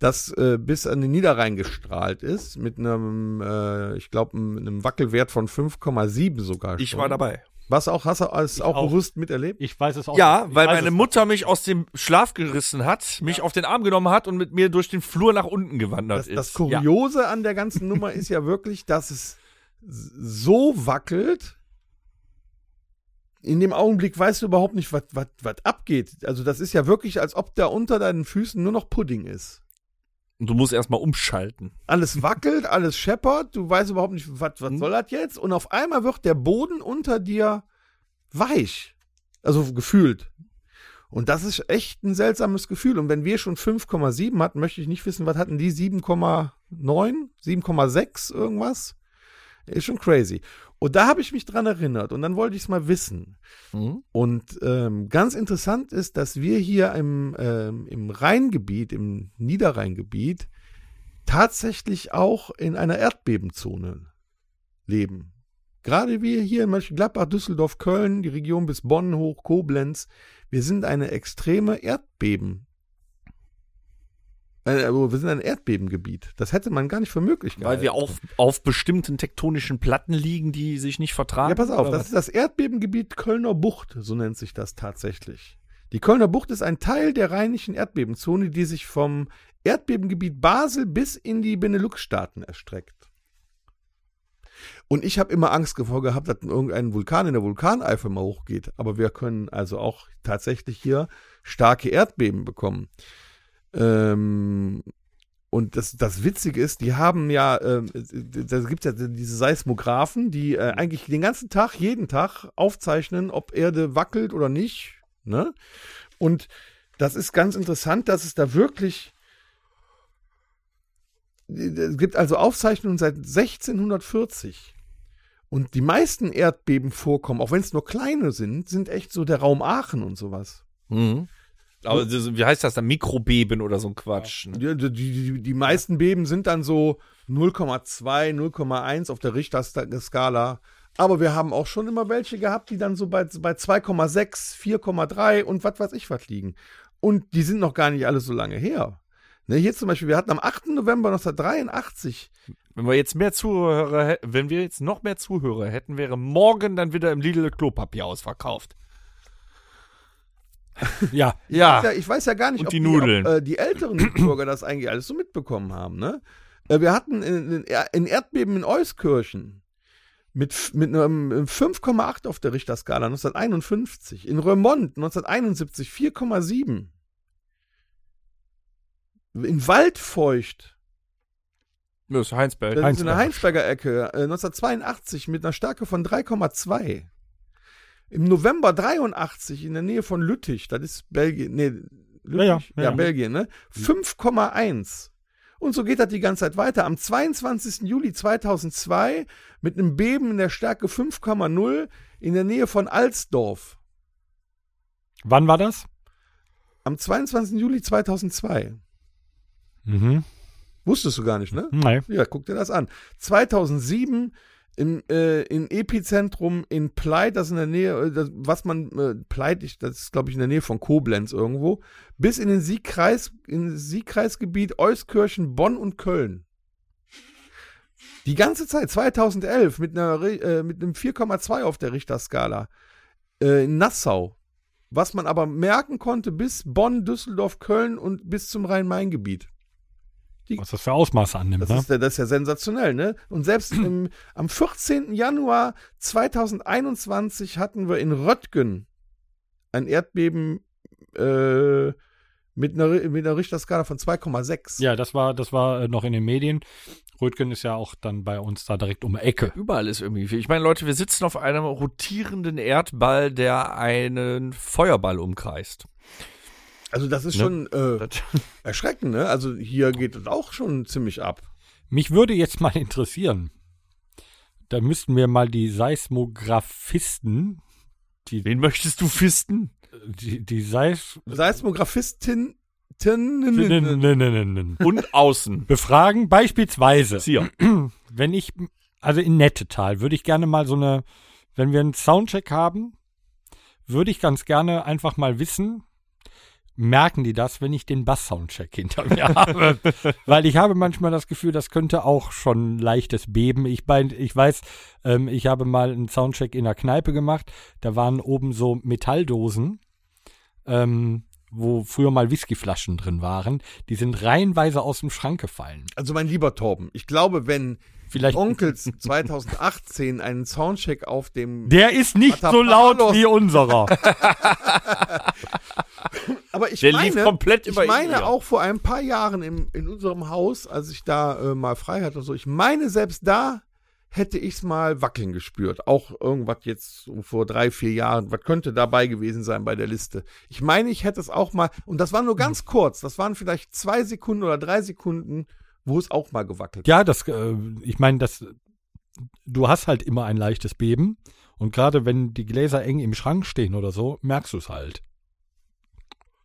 das äh, bis an den Niederrhein gestrahlt ist, mit einem, äh, ich glaube, einem Wackelwert von 5,7 sogar. ich schon. war dabei. Was auch, hast du es auch, auch. bewusst miterlebt? Ich weiß es auch. Ja, ich weil meine. Mutter mich aus dem Schlaf gerissen hat, mich auf den Arm genommen hat und mit mir durch den Flur nach unten gewandert Das, ist. das Kuriose an der ganzen Nummer [LAUGHS] ist ja wirklich, dass es so wackelt. In dem Augenblick weißt du überhaupt nicht, was was- was abgeht. Also das ist ja wirklich, als ob da unter deinen Füßen nur noch Pudding ist. Und du musst erstmal umschalten. Alles wackelt, alles scheppert, du weißt überhaupt nicht, was, was Hm. soll das jetzt? Und auf einmal wird der Boden unter dir weich. Also gefühlt. Und das ist echt ein seltsames Gefühl. Und wenn wir schon 5,7 hatten, möchte ich nicht wissen, was hatten die? 7,9? 7,6 irgendwas? Ist schon crazy. Und da habe ich mich dran erinnert und dann wollte ich es mal wissen. Und ähm, ganz interessant ist, dass wir hier im, ähm, im Rheingebiet, im Niederrheingebiet, tatsächlich auch in einer Erdbebenzone leben. Gerade wir hier in Mönchengladbach, Düsseldorf, Köln, die Region bis Bonn hoch, Koblenz, wir sind eine extreme Erdbeben. Also wir sind ein Erdbebengebiet. Das hätte man gar nicht für möglich gehalten. Weil wir auf, auf bestimmten tektonischen Platten liegen, die sich nicht vertragen. Ja, pass auf, das ist das Erdbebengebiet Kölner Bucht, so nennt sich das tatsächlich. Die Kölner Bucht ist ein Teil der rheinischen Erdbebenzone, die sich vom Erdbebengebiet Basel bis in die Benelux-Staaten erstreckt. Und ich habe immer Angst davor gehabt, dass irgendein Vulkan in der Vulkaneifel mal hochgeht. Aber wir können also auch tatsächlich hier starke Erdbeben bekommen. Ähm, und das, das Witzige ist, die haben ja, ähm, da gibt ja diese Seismographen, die äh, eigentlich den ganzen Tag, jeden Tag aufzeichnen, ob Erde wackelt oder nicht. Ne? Und das ist ganz interessant, dass es da wirklich. Es gibt also Aufzeichnungen seit 1640. Und die meisten Erdbeben vorkommen, auch wenn es nur kleine sind, sind echt so der Raum Aachen und sowas. Mhm. Aber das, wie heißt das dann? Mikrobeben oder so ein Quatsch. Ne? Die, die, die, die meisten Beben sind dann so 0,2, 0,1 auf der Richterskala. Aber wir haben auch schon immer welche gehabt, die dann so bei, bei 2,6, 4,3 und was weiß ich was liegen. Und die sind noch gar nicht alle so lange her. Ne, hier zum Beispiel, wir hatten am 8. November 1983 Wenn wir jetzt mehr Zuhörer wenn wir jetzt noch mehr Zuhörer hätten, wäre morgen dann wieder im Lidl Klopapier ausverkauft. [LAUGHS] Ja, Ja. ja, ich weiß ja gar nicht, Und ob die Nudeln. ob, äh, die älteren Bürger das eigentlich alles so mitbekommen haben. Ne? Äh, wir hatten in, in, in Erdbeben in Euskirchen mit, mit einem 5,8 auf der Richterskala 1951. In Remont 1971 4,7. In Waldfeucht, Das ist Heinsberg. das ist in der Heinsberger. Ecke, äh, 1982 mit einer Stärke von 3,2. Im November 83 in der Nähe von Lüttich, das ist Belgien, nee, Lüttich? Ja, ja, ja. Belgien, ne? 5,1. Und so geht das die ganze Zeit weiter. Am 22. Juli 2002 mit einem Beben in der Stärke 5,0 in der Nähe von Alsdorf. wann war das? Am 22. Juli 2002. Mhm. Wusstest du gar nicht, ne? Nein. Ja, guck dir das an. 2007 im, äh, in Epizentrum in Pleit, das in der Nähe, äh, das, was man, äh, Pleit, ich, das ist glaube ich in der Nähe von Koblenz irgendwo, bis in den Siegkreis, in das Siegkreisgebiet Euskirchen, Bonn und Köln. Die ganze Zeit, 2011, mit, einer, äh, mit einem 4,2 auf der Richterskala. Äh, in Nassau. Was man aber merken konnte bis Bonn, Düsseldorf, Köln und bis zum Rhein-Main-Gebiet. Was das für Ausmaße annimmt, Das, ne? ist, ja- das ist ja sensationell, ne? Und selbst im, am 14. Januar 2021 hatten wir in Röttgen ein Erdbeben äh, mit, einer, mit einer Richterskala von 2,6. Ja, das war, das war äh, noch in den Medien. Röntgen ist ja auch dann bei uns da direkt um die Ecke. Überall ist irgendwie viel. Ich meine, Leute, wir sitzen auf einem rotierenden Erdball, der einen Feuerball umkreist. Also das ist Ne? schon äh, [LAUGHS] erschreckend, ne? Also hier geht es auch schon ziemlich ab. Mich würde jetzt mal interessieren, da müssten wir mal die Seismographisten, die, wen möchtest du fisten? die, die Seis Seismographistin Und außen. befragen, beispielsweise. Hier. [CLEARS THROAT] wenn ich, also in Nettetal, würde ich gerne mal so eine, wenn wir einen Soundcheck haben, würde ich ganz gerne einfach mal wissen, merken die das, wenn ich den Bass-Soundcheck hinter mir habe? [LAUGHS] Weil ich habe manchmal das Gefühl, das könnte auch schon leichtes Beben. Ich, mein, ich weiß, ähm, ich habe mal einen Soundcheck in der Kneipe gemacht, da waren oben so Metalldosen, ähm, wo früher mal Whiskyflaschen drin waren. Die sind reihenweise aus dem Schrank gefallen. Also mein lieber Torben, ich glaube, wenn Vielleicht Onkels [LAUGHS] 2018 einen Soundcheck auf dem Der ist nicht so laut Matapalos. wie unserer. [LAUGHS] [LAUGHS] Aber ich Der meine, lief komplett ich über meine ihr. auch vor ein paar Jahren im, in unserem Haus, als ich da äh, mal frei hatte und so, ich meine, selbst da hätte ich es mal wackeln gespürt. Auch irgendwas jetzt so vor drei, vier Jahren. Was könnte dabei gewesen sein bei der Liste? Ich meine, ich hätte es auch mal, und das war nur ganz kurz, das waren vielleicht zwei Sekunden oder drei Sekunden, wo es auch mal gewackelt ja, das, äh, ich meine, das, du hast halt immer ein leichtes Beben. Und gerade wenn die Gläser eng im Schrank stehen oder so, merkst du es halt.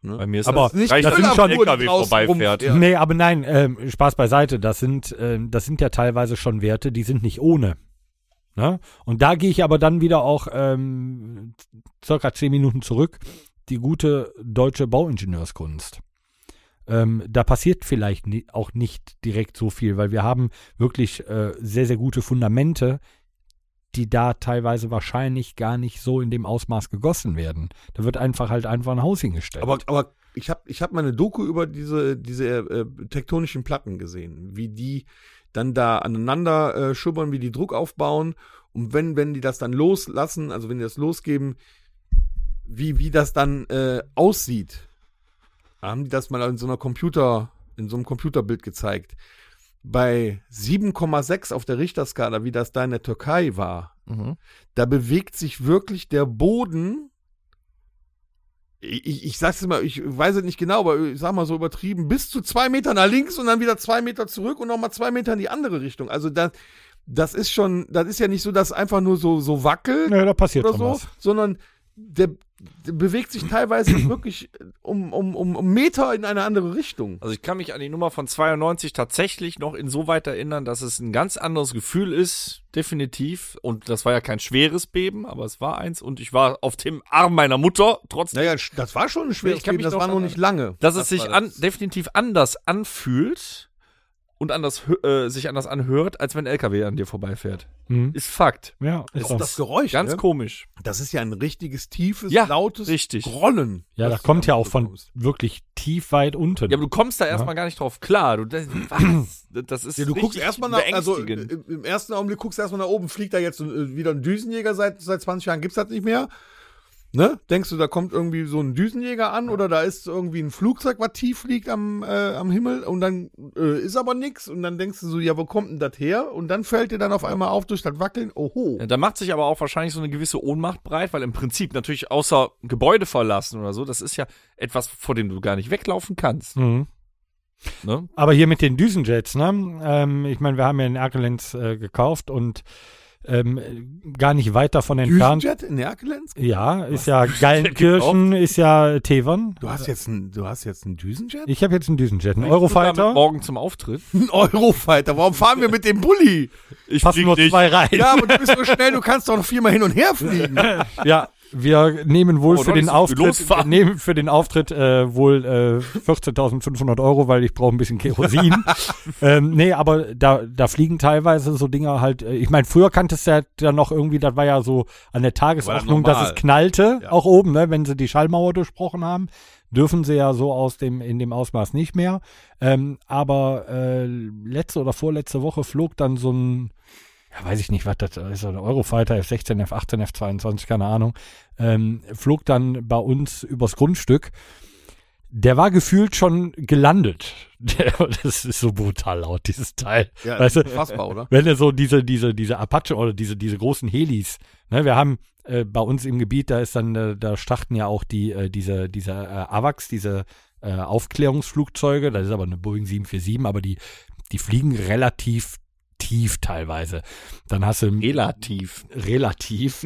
Bei mir ist Aber das nicht reicht, das dass sind ein schon- LKW vorbeifährt. Ja. Nee, aber nein, ähm, Spaß beiseite. Das sind, ähm, das sind ja teilweise schon Werte, die sind nicht ohne. Ne? Und da gehe ich aber dann wieder auch ähm, circa zehn Minuten zurück. Die gute deutsche Bauingenieurskunst. Ähm, da passiert vielleicht ni auch nicht direkt so viel, weil wir haben wirklich äh, sehr, sehr gute Fundamente, die da teilweise wahrscheinlich gar nicht so in dem Ausmaß gegossen werden. Da wird einfach halt einfach ein Haus hingestellt. Aber, aber ich habe ich hab mal Doku über diese, diese äh, tektonischen Platten gesehen, wie die dann da aneinander äh, schubbern, wie die Druck aufbauen und wenn, wenn die das dann loslassen, also wenn die das losgeben, wie, wie das dann äh, aussieht. Da haben die das mal in so einer Computer, in so einem Computerbild gezeigt. Bei 7,6 auf der Richterskala, wie das da in der Türkei war, Mhm. da bewegt sich wirklich der Boden. Ich, ich, ich sag's mal, ich weiß es nicht genau, aber ich sag mal so übertrieben, bis zu zwei Meter nach links und dann wieder zwei Meter zurück und nochmal zwei Meter in die andere Richtung. Also das, das ist schon, das ist ja nicht so, dass einfach nur so, so wackelt ja, da passiert oder so, was. sondern der, der bewegt sich teilweise wirklich um, um, um, um Meter in eine andere Richtung. Also ich kann mich an die Nummer von 92 tatsächlich noch insoweit erinnern, dass es ein ganz anderes Gefühl ist, definitiv. Und das war ja kein schweres Beben, aber es war eins. Und ich war auf dem Arm meiner Mutter, trotzdem. Naja, das war schon ein schweres Beben, das war noch nicht lange. dass Das es sich an, definitiv anders anfühlt und anders äh, sich anders anhört, als wenn ein LKW an dir vorbeifährt. Mhm. Ist Fakt. Ja, ist das. das Geräusch, Ganz ne? komisch. das ist ja ein richtiges, tiefes, Ja, lautes richtig. Grollen. ja, da das kommt ja auch von wirklich tief weit unten. Ja, aber du kommst da erstmal gar nicht drauf klar. Du, das, was? das ist Ja, du guckst erstmal nach, also äh, im ersten Augenblick guckst du erstmal nach oben, fliegt da jetzt äh, wieder ein Düsenjäger, seit, seit 20 Jahren gibt's das nicht mehr. Ne? Denkst du, da kommt irgendwie so ein Düsenjäger an oder da ist irgendwie ein Flugzeug, was tief fliegt am, äh, am Himmel und dann äh, ist aber nix und dann denkst du so, ja, wo kommt denn das her? Und dann fällt dir dann auf einmal auf durch das Wackeln, oho. Ja, Da macht sich aber auch wahrscheinlich so eine gewisse Ohnmacht breit, weil im Prinzip natürlich außer Gebäude verlassen oder so, das ist ja etwas, vor dem du gar nicht weglaufen kannst. Mhm. Ne? Aber hier mit den Düsenjets, ne? Ähm, ich meine, wir haben ja in Erkelenz äh, gekauft und ähm, gar nicht weit davon entfernt. Düsenjet in Erkelenz? Ja, ist ja [LAUGHS] Geilenkirchen, ist ja Tevern. Du hast jetzt ein, du hast jetzt einen Düsenjet? Ich habe jetzt einen Düsenjet, einen Eurofighter. Morgen zum Auftritt. [LAUGHS] Ein Eurofighter. Warum fahren wir mit dem Bulli? Ich Passen nur zwei rein. Ja, aber du bist so schnell, du kannst doch noch viermal hin und her fliegen. [LAUGHS] Ja, wir nehmen wohl Oh, für den Auftritt, nehmen für den Auftritt äh, wohl äh, 14.500 Euro, weil ich brauche ein bisschen Kerosin. [LAUGHS] ähm, nee, aber da, da fliegen teilweise so Dinger halt. Äh, ich meine, früher kanntest du ja dann noch irgendwie, das war ja so an der Tagesordnung, dass normal. es knallte, auch oben, ne, wenn sie die Schallmauer durchbrochen haben. Dürfen sie ja so aus dem, in dem Ausmaß nicht mehr. Ähm, aber äh, letzte oder vorletzte Woche flog dann so ein, ja, weiß ich nicht, was das ist, ein Eurofighter F16, F18, F22, keine Ahnung, ähm, flog dann bei uns übers Grundstück. Der war gefühlt schon gelandet. [LAUGHS] Der, das ist so brutal laut, dieses Teil. Ja, weißt du, fassbar, oder? wenn er so diese, diese, diese Apache oder diese, diese großen Helis, ne, wir haben äh, bei uns im Gebiet, da ist dann, äh, da starten ja auch die, äh, diese, diese äh, AVAX, diese äh, Aufklärungsflugzeuge, das ist aber eine Boeing 747, aber die, die fliegen relativ tief teilweise. Dann hast du Relativ. relativ.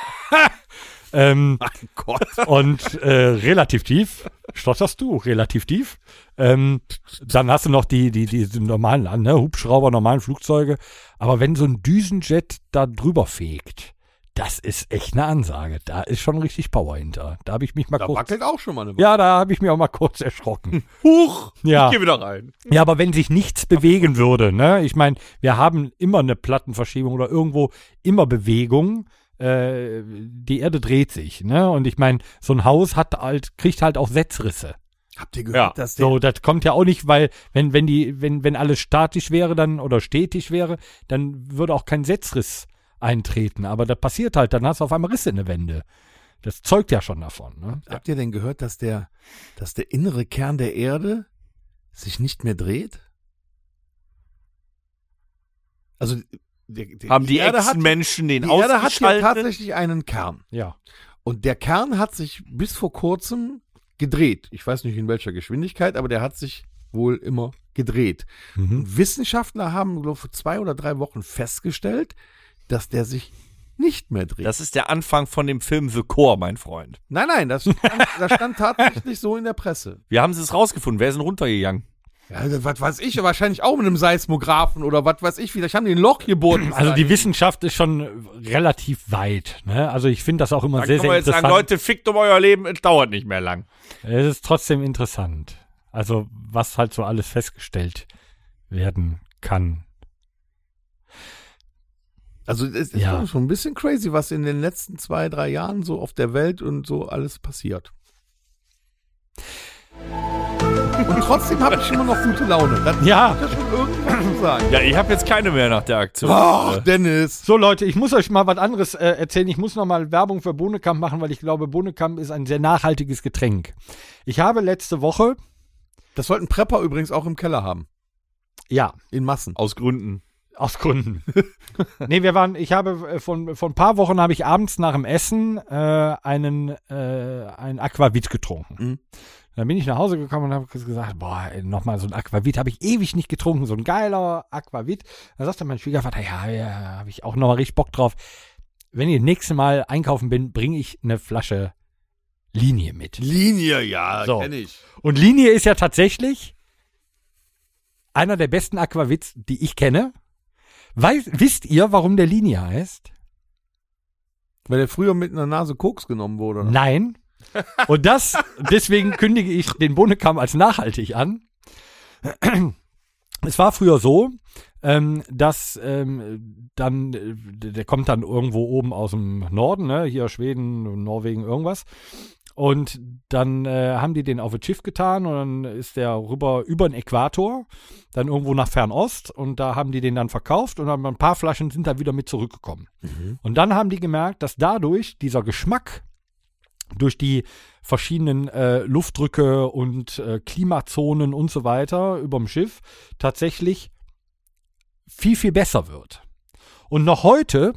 [LAUGHS] ähm, [LAUGHS] Mein Gott. und äh, relativ tief. Stotterst du? Relativ tief. Ähm, dann hast du noch die, die, die normalen ne, Hubschrauber, normalen Flugzeuge. Aber wenn so ein Düsenjet da drüber fegt, das ist echt eine Ansage. Da ist schon richtig Power hinter. Da habe ich mich mal Da kurz. wackelt auch schon mal eine Ja, da habe ich mich auch mal kurz erschrocken. [LAUGHS] Huch! Ja. Ich geh wieder rein. Ja, aber wenn sich nichts bewegen würde, ne? Ich meine, wir haben immer eine Plattenverschiebung oder irgendwo immer Bewegung. Äh, die Erde dreht sich, ne? Und ich meine, so ein Haus hat halt, kriegt halt auch Setzrisse. Habt ihr gehört, Ja, dass der So, das kommt ja auch nicht, weil, wenn, wenn die, wenn, wenn alles statisch wäre dann oder stetig wäre, dann würde auch kein Setzriss eintreten. Aber das passiert halt, dann hast du auf einmal Risse in der Wände. Das zeugt ja schon davon, ne? Habt ihr denn gehört, dass der, dass der innere Kern der Erde sich nicht mehr dreht? Also der, der, Haben die, Erde hat, Ex-Menschen den die Erde hat ja tatsächlich einen Kern. Ja. Und der Kern hat sich bis vor kurzem gedreht. Ich weiß nicht in welcher Geschwindigkeit, aber der hat sich wohl immer gedreht. Mhm. Und Wissenschaftler haben, glaube ich, vor zwei oder drei Wochen festgestellt, dass der sich nicht mehr dreht. Das ist der Anfang von dem Film The Core, mein Freund. nein, nein, das stand, das stand tatsächlich so in der Presse. Wir haben es rausgefunden. Wer ist denn runtergegangen? Ja, was weiß ich, wahrscheinlich auch mit einem Seismographen oder was weiß ich, vielleicht haben die ein Loch gebohrt. Also die Wissenschaft ist schon relativ weit. Ne? Also ich finde das auch immer Da sehr, sehr jetzt sagen, interessant. Leute, fickt um euer Leben, es dauert nicht mehr lang. Es ist trotzdem interessant. Also was halt so alles festgestellt werden kann. Also es ist Ja. schon- ein bisschen crazy, was in den letzten zwei, drei Jahren so auf der Welt und so alles passiert. Und trotzdem habe ich immer noch gute Laune. Das Ja. muss ich schon irgendwas zu sagen. Ja, ich habe jetzt keine mehr nach der Aktion. Ach, Äh, Dennis. So Leute, ich muss euch mal was anderes äh, erzählen. Ich muss noch mal Werbung für Bohnekamp machen, weil ich glaube, Bohnekamp ist ein sehr nachhaltiges Getränk. Ich habe letzte Woche, Das sollten Prepper übrigens auch im Keller haben. ja, In Massen. aus Gründen. Aus Gründen. [LAUGHS] nee, wir waren, ich habe äh, von, von ein paar Wochen habe ich abends nach dem Essen äh, einen, äh, ein Aquavit getrunken. Mhm. Dann bin ich nach Hause gekommen und habe gesagt, boah, nochmal so ein Aquavit habe ich ewig nicht getrunken, so ein geiler Aquavit. Da sagte mein Schwiegervater, ja, ja, habe ich auch nochmal richtig Bock drauf. wenn ich das nächste Mal einkaufen bin, bringe ich eine Flasche Linie mit. Linie, ja, So. kenn ich. Und Linie ist ja tatsächlich einer der besten Aquavits, die ich kenne. Weiß, wisst ihr, warum der Linie heißt? Weil der früher mit einer Nase Koks genommen wurde. Oder? Nein. Und das, deswegen kündige ich den Bohnenkamm als nachhaltig an. Es war früher so, ähm, dass ähm, dann, äh, der kommt dann irgendwo oben aus dem Norden, ne? hier Schweden, Norwegen, irgendwas. Und dann äh, haben die den auf das Schiff getan und dann ist der rüber über den Äquator, dann irgendwo nach Fernost und da haben die den dann verkauft und dann ein paar Flaschen sind da wieder mit zurückgekommen. Und dann haben die gemerkt, dass dadurch dieser Geschmack durch die verschiedenen äh, Luftdrücke und äh, Klimazonen und so weiter überm Schiff tatsächlich viel, viel besser wird. Und noch heute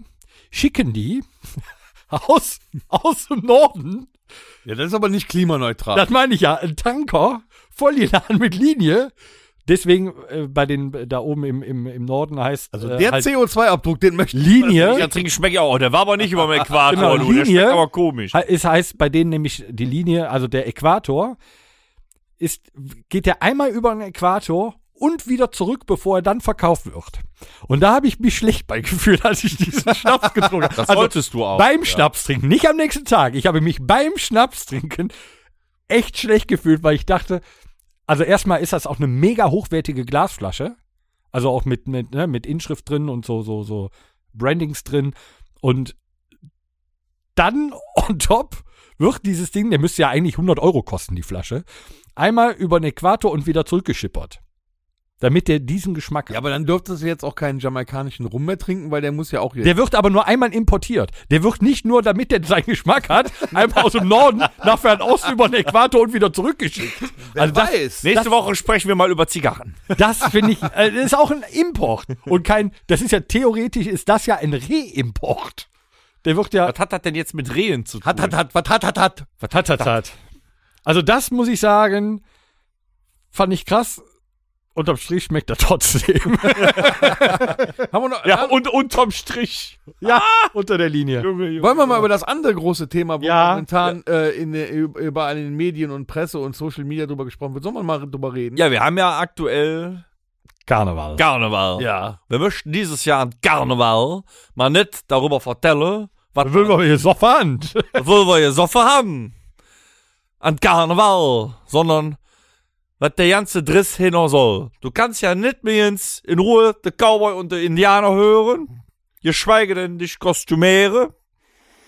schicken die [LAUGHS] aus, aus dem Norden, Ja, das ist aber nicht klimaneutral. das meine ich ja, einen Tanker voll geladen mit Linie. Deswegen äh, bei den da oben im, im, im Norden heißt also äh, der halt CO2-Abdruck, den möchte ich. Linie. Ja, trinken schmeckt ja auch. Der war aber nicht über dem Äquator, Genau, du. Der Linie. schmeckt aber komisch. Es heißt bei denen nämlich die Linie, also der Äquator, ist, geht ja einmal über den Äquator und wieder zurück, bevor er dann verkauft wird. Und da habe ich mich schlecht bei gefühlt, [LAUGHS] als ich diesen Schnaps getrunken habe. Das Also solltest du auch. beim ja. Schnaps trinken, nicht am nächsten Tag. Ich habe mich beim Schnaps trinken echt schlecht gefühlt, weil ich dachte, also erstmal ist das auch eine mega hochwertige Glasflasche. Also auch mit, mit, ne, mit Inschrift drin und so, so, so Brandings drin. Und dann on top wird dieses Ding, der müsste ja eigentlich 100 Euro kosten, die Flasche, einmal über den Äquator und wieder zurückgeschippert. Damit der diesen Geschmack Ja, aber dann dürftest du jetzt auch keinen jamaikanischen Rum mehr trinken, weil der muss ja auch hier. Der wird aber nur einmal importiert. Der wird nicht nur, damit der seinen Geschmack hat, [LAUGHS] einmal aus dem Norden nach Fernost über den Äquator und wieder zurückgeschickt. Also das, weiß. Nächste Woche sprechen wir mal über Zigarren. das finde ich, äh, das ist auch ein Import. Und kein, das ist ja theoretisch, ist das ja ein Reimport. Der wird ja, Was hat das denn jetzt mit Rehen zu tun? Hat, hat, hat, was hat, hat, hat. was hat das hat? Also das muss ich sagen, fand ich krass. Unterm Strich schmeckt er trotzdem. [LAUGHS] Haben wir noch, Ja, und unterm Strich. ja, unter der Linie. Wollen wir mal über das andere große Thema, wo Ja. momentan äh, in, der- überall in den Medien und Presse und Social Media drüber gesprochen wird? Sollen wir mal drüber reden? Ja, wir haben ja aktuell Karneval. Karneval. Ja. Wir möchten dieses Jahr an Karneval mal nicht darüber vertellen, was Will man hier so Hand. was wir hier so haben. An Karneval, sondern was der ganze Driss hin soll. Du kannst ja nicht mehr ins, in Ruhe der Cowboy und der Indianer hören, geschweige denn dich kostümiere,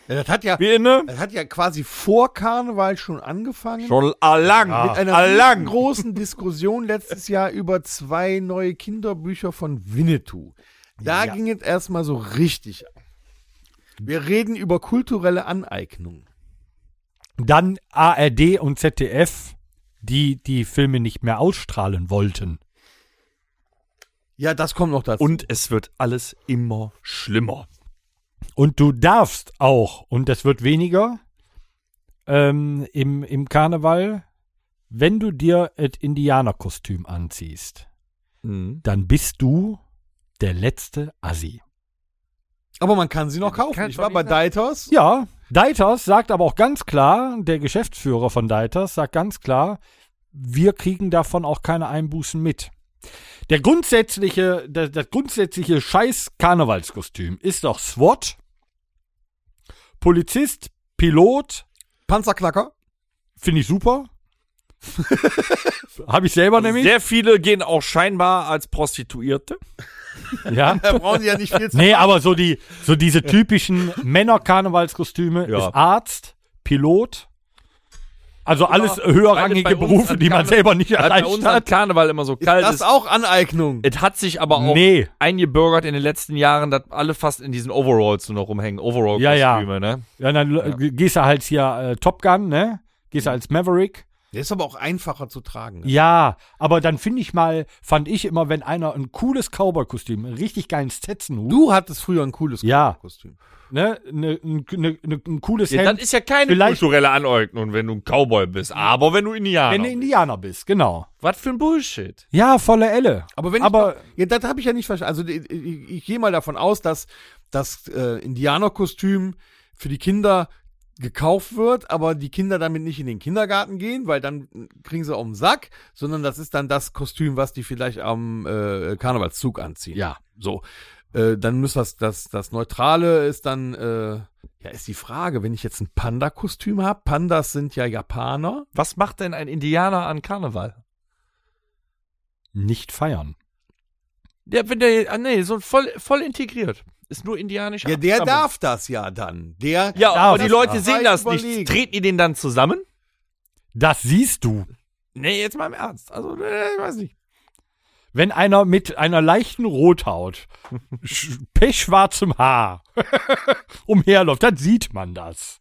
Ja, das hat ja, wie inne. das hat ja quasi vor Karneval schon angefangen. Schon allang, Mit einer allang. großen Diskussion letztes Jahr über zwei neue Kinderbücher von Winnetou. Da Ja. ging es erstmal so richtig. Wir reden über kulturelle Aneignung. Dann ARD und ZDF, die die Filme nicht mehr ausstrahlen wollten. Ja, das kommt noch dazu. Und es wird alles immer schlimmer. Und du darfst auch, und das wird weniger ähm, im, im Karneval, wenn du dir das Indianerkostüm anziehst, Mhm. dann bist du der letzte Assi. aber man kann sie noch kaufen. Ich war bei. Deiters. Ja, Deiters sagt aber auch ganz klar, der Geschäftsführer von Deiters sagt ganz klar, wir kriegen davon auch keine Einbußen mit. Der grundsätzliche, das, das grundsätzliche scheiß Karnevalskostüm ist doch SWAT, Polizist, Pilot, Panzerknacker. finde ich super. [LAUGHS] Habe ich selber nämlich. Sehr viele gehen auch scheinbar als Prostituierte. Ja. [LAUGHS] Da brauchen sie ja nicht viel zu Nee, aber so die, so diese typischen Männer-Karnevalskostüme Ja. ist Arzt, Pilot. Also alles höherrangige Berufe, die man selber nicht Weil bei erreicht uns hat. Karneval immer so Ist kalt das ist. auch Aneignung? Es hat sich aber auch Nee. eingebürgert in den letzten Jahren, dass alle fast in diesen Overalls nur noch rumhängen. Overall-Kostüme, Ja, ja. ne? Ja, dann äh, gehst du halt hier äh, Top Gun, ne? Gehst du als Maverick. Der ist aber auch einfacher zu tragen. ne? Ja, aber dann finde ich mal, fand ich immer, wenn einer ein cooles Cowboy-Kostüm, einen richtig geilen Stetson-Hut, Du hattest früher ein cooles Ja. Kostüm. ne, ne, ne, ne, ne, ein cooles Ja, Hemd, das ist ja keine Vielleicht- kulturelle Aneignung, wenn du ein Cowboy bist. Aber wenn du Indianer wenn du Indianer bist, genau. Was für ein Bullshit. Ja, volle Elle. Aber wenn Aber- ich, ja, das habe ich ja nicht verstanden. Also ich, ich, ich gehe mal davon aus, dass, das äh, Indianerkostüm für die Kinder gekauft wird, aber die Kinder damit nicht in den Kindergarten gehen, weil dann kriegen sie auf den Sack, sondern das ist dann das Kostüm, was die vielleicht am äh, Karnevalszug anziehen. Ja. So. Äh, dann muss das, das, das Neutrale ist dann, äh, ja, ist die Frage, wenn ich jetzt ein Panda-Kostüm habe, Pandas sind ja Japaner. Was macht denn ein Indianer an Karneval? Nicht feiern. Der, wenn der, ah, nee, so voll, voll integriert. Ist nur indianisch. Ja, der Abstammung. darf das ja dann. Der Ja, aber das die Leute darf. sehen das Überlegen. nicht. Treten die den dann zusammen? Das siehst du. Nee, jetzt mal im Ernst. Also, äh, ich weiß nicht. Wenn einer mit einer leichten Rothaut, [LAUGHS] sch- pechschwarzem Haar [LAUGHS] umherläuft, dann sieht man das.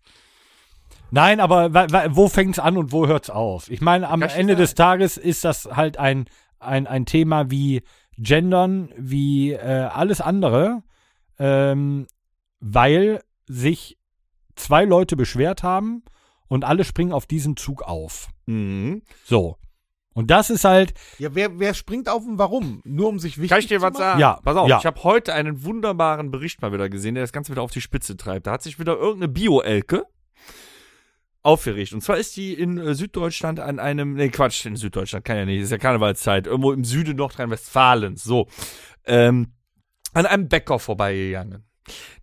Nein, aber wa- wa- wo fängt's an und wo hört's auf? Ich meine, am Ende des Tages ist das halt ein, ein, ein Thema wie Gendern, wie äh, alles andere, ähm, weil sich zwei Leute beschwert haben und alle springen auf diesen Zug auf. Mhm. So. Und das ist halt, Ja, wer, wer springt auf und warum? Nur um sich wichtig Kann ich dir zu was machen? sagen? Ja, Pass auf, ja. ich habe heute einen wunderbaren Bericht mal wieder gesehen, der das Ganze wieder auf die Spitze treibt. Da hat sich wieder irgendeine Bio-Elke aufgeregt. Und zwar ist die in äh, Süddeutschland an einem, nee, Quatsch, in Süddeutschland, kann ja nicht, ist ja Karnevalszeit, irgendwo im Süden Nordrhein-Westfalens, so, ähm, an einem Bäcker vorbeigegangen.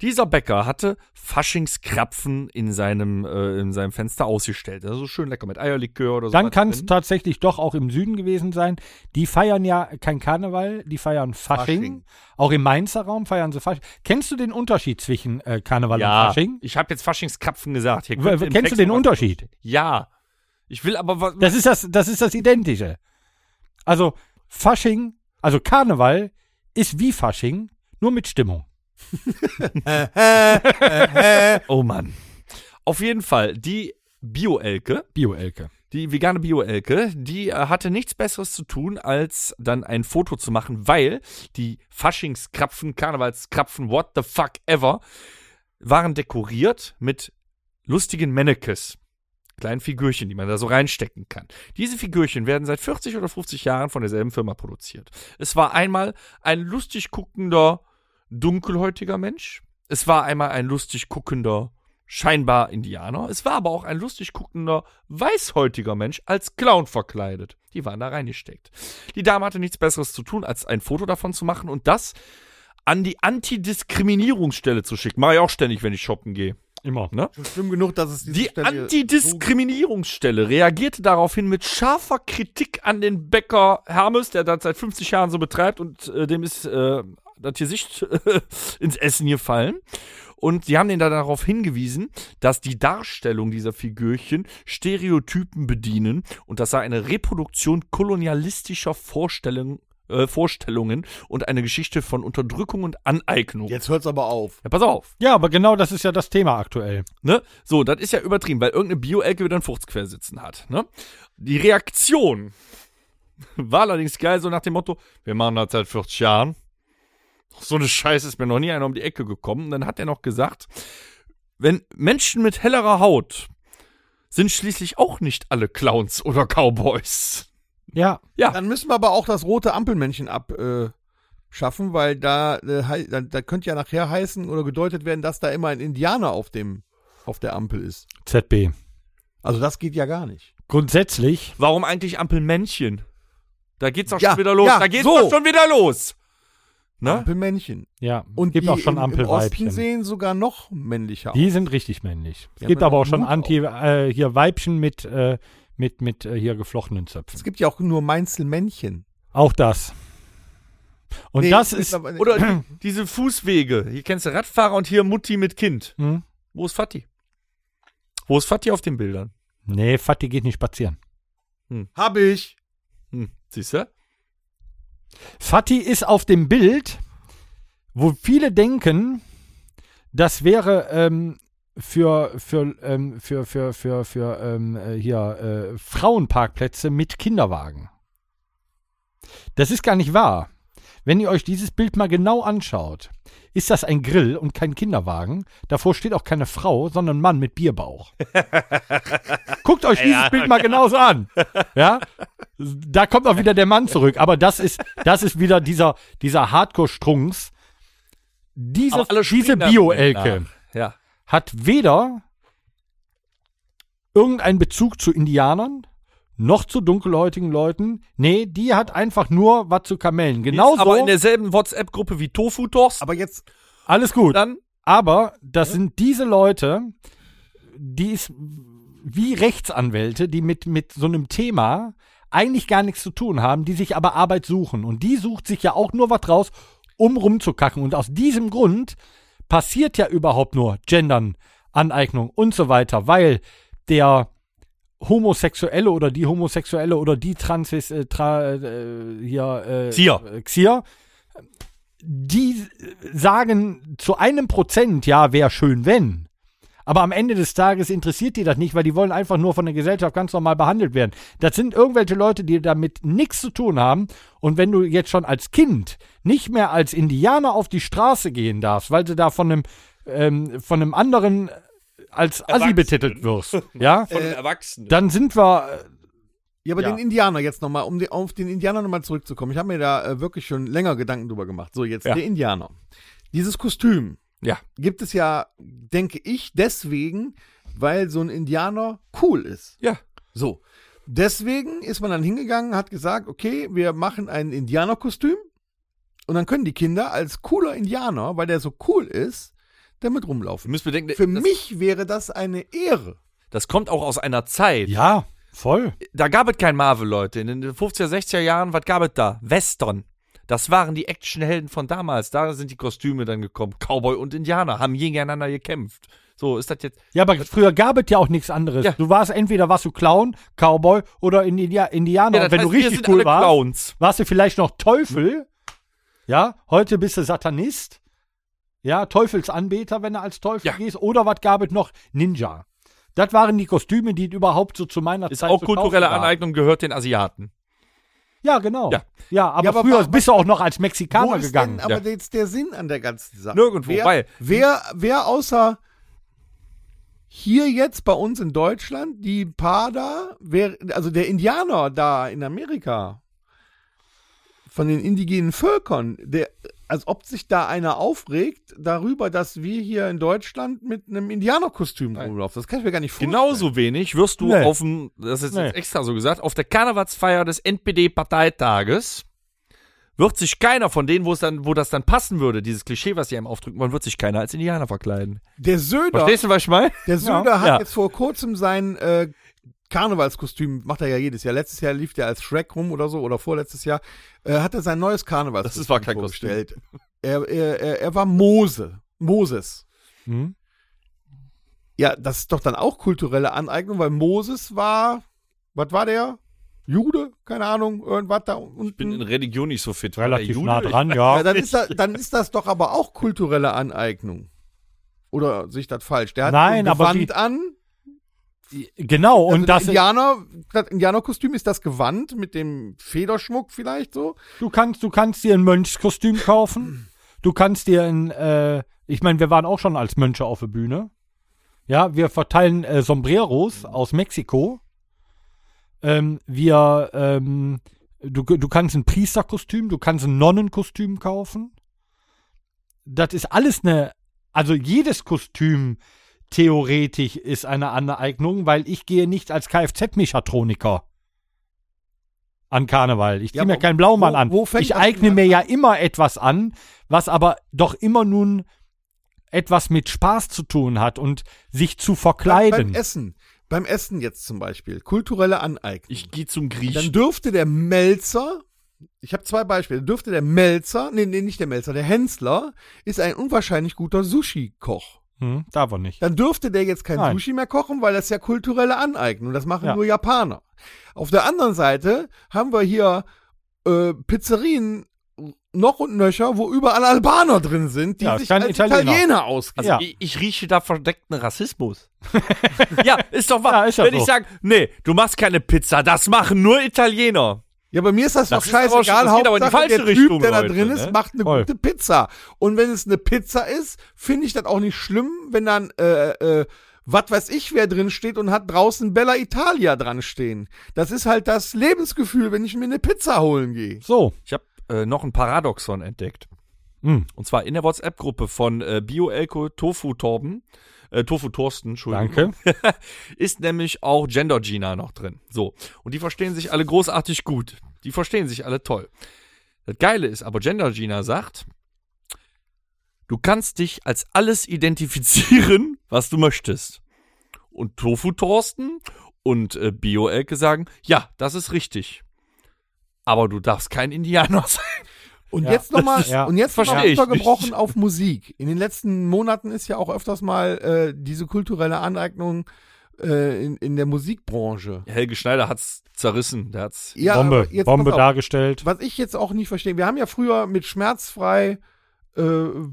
Dieser Bäcker hatte Faschingskrapfen in seinem, äh, in seinem Fenster ausgestellt. Also schön lecker mit Eierlikör oder so. Dann kann es tatsächlich doch auch im Süden gewesen sein. Die feiern ja kein Karneval, die feiern Fasching. Fasching. Auch im Mainzer Raum feiern sie Fasching. Kennst du den Unterschied zwischen äh, Karneval und Ja, Fasching? ich habe jetzt Faschingskrapfen gesagt. Hier kennst du Text den noch was Unterschied? Ja. Ich will aber was. Das ist das, das ist das Identische. Also Fasching, also Karneval ist wie Fasching, nur mit Stimmung. [LAUGHS] Oh Mann. Auf jeden Fall, die Bio-Elke, Bio-Elke. die vegane Bio-Elke, die äh, hatte nichts Besseres zu tun, als dann ein Foto zu machen, weil die Faschingskrapfen, Karnevalskrapfen, what the fuck ever, waren dekoriert mit lustigen Mannekes. Kleinen Figürchen, die man da so reinstecken kann. Diese Figürchen werden seit 40 oder 50 Jahren von derselben Firma produziert. Es war einmal ein lustig guckender, dunkelhäutiger Mensch. Es war einmal ein lustig guckender, scheinbar Indianer. Es war aber auch ein lustig guckender, weißhäutiger Mensch als Clown verkleidet. Die waren da reingesteckt. Die Dame hatte nichts Besseres zu tun, als ein Foto davon zu machen und das an die Antidiskriminierungsstelle zu schicken. Mache ich auch ständig, wenn ich shoppen gehe. Immer. Ne? Schon schlimm genug, dass es diese Die Stelle Antidiskriminierungsstelle reagierte daraufhin mit scharfer Kritik an den Bäcker Hermes, der das seit 50 Jahren so betreibt und äh, dem ist äh, das Gesicht [LAUGHS] ins Essen gefallen. Und sie haben den da darauf hingewiesen, dass die Darstellung dieser Figürchen Stereotypen bedienen und das sei eine Reproduktion kolonialistischer Vorstellungen, äh, Vorstellungen und eine Geschichte von Unterdrückung und Aneignung. Jetzt hört's aber auf. Ja, pass auf. Ja, aber genau das ist ja das Thema aktuell. Ne? So, das ist ja übertrieben, weil irgendeine Bio-Elke wieder einen Furzquer sitzen hat. Ne? Die Reaktion [LAUGHS] war allerdings geil, so nach dem Motto, wir machen das seit 40 Jahren. So eine Scheiße ist mir noch nie einer um die Ecke gekommen. Und dann hat er noch gesagt, wenn Menschen mit hellerer Haut sind schließlich auch nicht alle Clowns oder Cowboys. Ja, Ja, Dann müssen wir aber auch das rote Ampelmännchen abschaffen, äh, weil da, äh, da, da könnte ja nachher heißen oder gedeutet werden, dass da immer ein Indianer auf dem auf der Ampel ist. ZB. Also das geht ja gar nicht. Grundsätzlich, warum eigentlich Ampelmännchen? Da geht's doch Ja, schon wieder los. ja, da geht's so. doch schon wieder los. Ne? Ampelmännchen. ja, Und gibt die auch schon im, im Osten Ampelweibchen. sehen sogar noch männlicher Die sind richtig männlich. Es Die gibt aber auch schon Hut Anti, äh, hier Weibchen mit, äh, mit, mit äh, hier geflochtenen Zöpfen. Es gibt ja auch nur Mainzelmännchen. Auch das. Und Nee, das ist, mittlerweile- Oder die, diese Fußwege. Hier kennst du Radfahrer und hier Mutti mit Kind. hm? Wo ist Fatih? Wo ist Fatih auf den Bildern? nee, Fatih geht nicht spazieren. Hab ich. Hm, siehst du? Fatih ist auf dem Bild, wo viele denken, das wäre ähm, für, für, ähm, für, für, für, für ähm, äh, hier äh, Frauenparkplätze mit Kinderwagen. Das ist gar nicht wahr. Wenn ihr euch dieses Bild mal genau anschaut, ist das ein Grill und kein Kinderwagen. Davor steht auch keine Frau, sondern ein Mann mit Bierbauch. [LAUGHS] Guckt euch dieses Bild mal genauso an. [LAUGHS] Ja? Da kommt auch wieder der Mann zurück. Aber das ist, das ist wieder dieser, dieser Hardcore-Strunks. diese, diese Bio-Elke. Ja. hat weder irgendeinen Bezug zu Indianern noch zu dunkelhäutigen Leuten. Nee, die hat einfach nur was zu Kamellen. Genauso. aber in derselben WhatsApp-Gruppe wie Tofu Toast. Aber jetzt, alles gut. dann Aber das sind diese Leute, die ist wie Rechtsanwälte, die mit, mit so einem Thema eigentlich gar nichts zu tun haben, die sich aber Arbeit suchen. Und die sucht sich ja auch nur was raus, um rumzukacken. Und aus diesem Grund passiert ja überhaupt nur Gendern, Aneignung und so weiter, weil der Homosexuelle oder die Homosexuelle oder die Transis, äh, tra, äh, hier, äh, Xier. äh, Xier, die sagen zu einem Prozent, ja, wäre schön, wenn. Aber am Ende des Tages interessiert die das nicht, weil die wollen einfach nur von der Gesellschaft ganz normal behandelt werden. Das sind irgendwelche Leute, die damit nichts zu tun haben. Und wenn du jetzt schon als Kind nicht mehr als Indianer auf die Straße gehen darfst, weil du da von einem, ähm, von einem anderen als Assi betitelt wirst, ja, [LAUGHS] von den Erwachsenen. dann sind wir, äh, ja, aber Ja. den Indianer jetzt nochmal, um die, auf den Indianer nochmal zurückzukommen. Ich habe mir da äh, wirklich schon länger Gedanken drüber gemacht. So, jetzt Ja. der Indianer. Dieses Kostüm Ja. gibt es ja, denke ich, deswegen, weil so ein Indianer cool ist. Ja. So. Deswegen ist man dann hingegangen, hat gesagt, okay, wir machen ein Indianerkostüm und dann können die Kinder als cooler Indianer, weil der so cool ist, damit Du rumlaufen. müsst bedenken, Für das, mich wäre das eine Ehre. das kommt auch aus einer Zeit. ja, voll. Da gab es kein Marvel, Leute. In den 50er, 60er Jahren, was gab es da? Western. Das waren die Actionhelden von damals. Da sind die Kostüme dann gekommen. Cowboy und Indianer haben gegeneinander gekämpft. So, ist das jetzt. Ja, aber früher gab es ja auch nichts anderes. Ja. Du warst entweder warst du Clown, Cowboy oder India Indianer. Ja, Und wenn du heißt, wir richtig sind cool alle warst, Clowns. warst du vielleicht noch Teufel. Ja, heute bist du Satanist. Ja, Teufelsanbeter, wenn du als Teufel Ja. gehst. Oder was gab es noch? Ninja. Das waren die Kostüme, die überhaupt so zu meiner Ist Zeit auch zu kaufen kulturelle. Aneignung, gehört den Asiaten. Ja, genau. Ja. Ja, aber, Ja, aber früher wa- bist du auch noch als Wo Mexikaner ist gegangen. denn aber Ja. jetzt der Sinn an der ganzen Sache? Nirgendwo, wer, weil- Wer, wer außer hier jetzt bei uns in Deutschland, die paar da, wer, also der Indianer da in Amerika, von den indigenen Völkern, der, als ob sich da einer aufregt darüber, dass wir hier in Deutschland mit einem Indianerkostüm rumlaufen. Das kann ich mir gar nicht vorstellen. Genauso wenig wirst du Nee. auf dem, das ist Nee. jetzt extra so gesagt, auf der Karnevalsfeier des NPD-Parteitages wird sich keiner von denen, wo es dann, wo das dann passen würde, dieses Klischee, was sie einem aufdrücken wollen, wird sich keiner als Indianer verkleiden. Der Söder, Verstehst du, was ich meine? der Söder hat Ja. jetzt vor kurzem sein äh, Karnevalskostüm, macht er ja jedes Jahr. Letztes Jahr lief der als Shrek rum oder so, oder vorletztes Jahr, äh, hat er sein neues Karnevalskostüm Das war kein vorgestellt. Er, er, er, er war Mose, Moses. Hm? Ja, das ist doch dann auch kulturelle Aneignung, weil Moses war, was war der? Jude? Keine Ahnung, irgendwas da unten. Ich bin in Religion nicht so fit. Relativ nah dran, ja, ja. dann, ist das, dann ist das doch aber auch kulturelle Aneignung. Oder sehe ich das falsch? Der hat Nein, ein aber Gewand die- an. Genau, Also und der das Indianer, das Indianerkostüm ist das Gewand mit dem Federschmuck vielleicht so. Du kannst, du kannst dir ein Mönchskostüm kaufen. Du kannst dir ein, äh, ich meine, wir waren auch schon als Mönche auf der Bühne. Ja, wir verteilen äh, Sombreros aus Mexiko. Ähm, wir, ähm, du, du kannst ein Priesterkostüm, du kannst ein Nonnenkostüm kaufen. Das ist alles eine, also jedes Kostüm theoretisch ist eine Aneignung, weil ich gehe nicht als Kfz-Mechatroniker an Karneval. Ich ziehe Ja, mir keinen Blaumann wo- an. wo ich eigne mir an? ja immer etwas an, was aber doch immer nun etwas mit Spaß zu tun hat und sich zu Beim verkleiden. Essen. Beim Essen jetzt zum Beispiel. Kulturelle Aneignung. Ich gehe zum Dann Griechen. dürfte der Melzer, ich habe zwei Beispiele, dürfte der Melzer, nee, nee, nicht der Melzer, der Hensler ist ein unwahrscheinlich guter Sushi-Koch. Hm, darf er nicht. Dann dürfte der jetzt kein Nein. Sushi mehr kochen, weil das ja kulturelle Aneignung. Das machen Ja. nur Japaner. Auf der anderen Seite haben wir hier äh, Pizzerien noch und nöcher, wo überall Albaner drin sind, die Ja, sich als Italiener. Italiener, ausgeben. Also Ja. ich, ich rieche da verdeckten Rassismus. [LAUGHS] ja, ist doch wahr. Ja, ist ja Wenn so. ich sage, nee, du machst keine Pizza, das machen nur Italiener. Ja, bei mir ist das, Das doch ist aber scheißegal. aber Hauptsache, falsche der Richtung, Typ, der da Leute, drin ist, ne? macht eine Voll. gute Pizza. Und wenn es eine Pizza ist, finde ich das auch nicht schlimm, wenn dann, äh, äh, was weiß ich, wer drin steht und hat draußen Bella Italia dran stehen. Das ist halt das Lebensgefühl, wenn ich mir eine Pizza holen gehe. So. Ich habe äh, noch ein Paradoxon entdeckt. Hm, Und zwar in der WhatsApp-Gruppe von äh, Bio-Elko Tofu Torben, äh, Tofu Thorsten, Entschuldigung. danke. [LAUGHS] ist nämlich auch Gender Gina noch drin. So. Und die verstehen sich alle großartig gut. Die verstehen sich alle toll. Das Geile ist aber, Gender Gina sagt, du kannst dich als alles identifizieren, was du möchtest. Und Tofu Thorsten und äh, Bio Elke sagen, ja, das ist richtig. Aber du darfst kein Indianer [LAUGHS] sein. Und Ja. jetzt nochmal, [LAUGHS] Ja. und jetzt Versteh nochmal ich übergebrochen nicht. auf Musik. In den letzten Monaten ist ja auch öfters mal äh, diese kulturelle Aneignung äh, in, in der Musikbranche. Helge Schneider hat's zerrissen. Der hat's. Ja, Bombe, Bombe dargestellt. Was ich jetzt auch nicht verstehe, wir haben ja früher mit Schmerzfrei äh,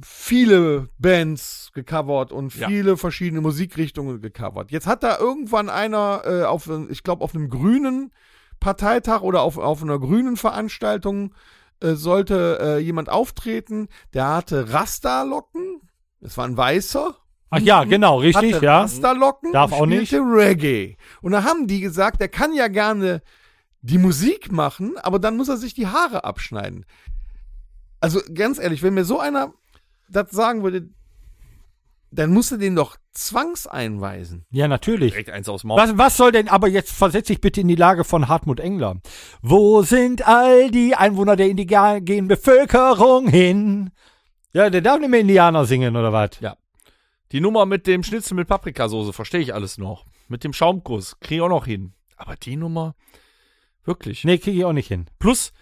viele Bands gecovert und Ja. viele verschiedene Musikrichtungen gecovert. Jetzt hat da irgendwann einer äh, auf, ich glaube, auf einem grünen Parteitag oder auf, auf einer grünen Veranstaltung äh, sollte äh, jemand auftreten, der hatte Rasta-Locken. Das war ein Weißer. Ach ja, genau, richtig, hatte ja. Rasta-Locken Darf auch nicht. Reggae. Und da haben die gesagt, der kann ja gerne die Musik machen, aber dann muss er sich die Haare abschneiden. Also ganz ehrlich, wenn mir so einer das sagen würde, dann musst du den doch zwangseinweisen. Ja, natürlich. Direkt eins aus dem Maul. Was, was soll denn, aber jetzt versetze ich bitte in die Lage von Hartmut Engler. Wo sind all die Einwohner der indigenen Bevölkerung hin? Ja, der darf nicht mehr Indianer singen, oder was? Die Nummer mit dem Schnitzel mit Paprikasauce verstehe ich alles noch. Mit dem Schaumkuss kriege ich auch noch hin. Aber die Nummer, wirklich. Nee, kriege ich auch nicht hin. Plus,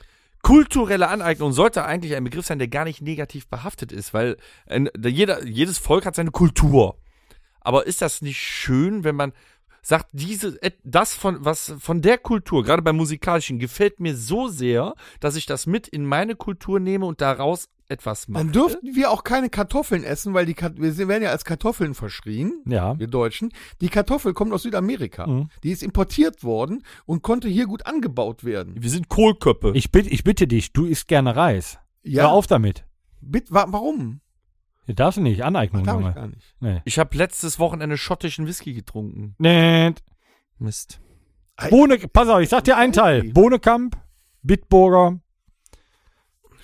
kulturelle Aneignung sollte eigentlich ein Begriff sein, der gar nicht negativ behaftet ist, weil ein, da jeder, jedes Volk hat seine Kultur. Aber ist das nicht schön, wenn man sagt, diese, das von, was von der Kultur, gerade beim Musikalischen, gefällt mir so sehr, dass ich das mit in meine Kultur nehme und daraus etwas mache. Dann dürften wir auch keine Kartoffeln essen, weil die Kat wir werden ja als Kartoffeln verschrien. Ja. Wir Deutschen. Die Kartoffel kommt aus Südamerika. Mhm. Die ist importiert worden und konnte hier gut angebaut werden. Wir sind Kohlköppe. Ich, bitte, ich bitte dich, du isst gerne Reis. Ja, Hör auf damit. Bitte, wa warum? Du darfst nicht, Aneignung, Darf ich gar nicht. Nee. Ich habe letztes Wochenende schottischen Whisky getrunken. Nee. Mist. Bohne, pass auf, ich sag dir einen Teil. Bohnekamp, Bitburger,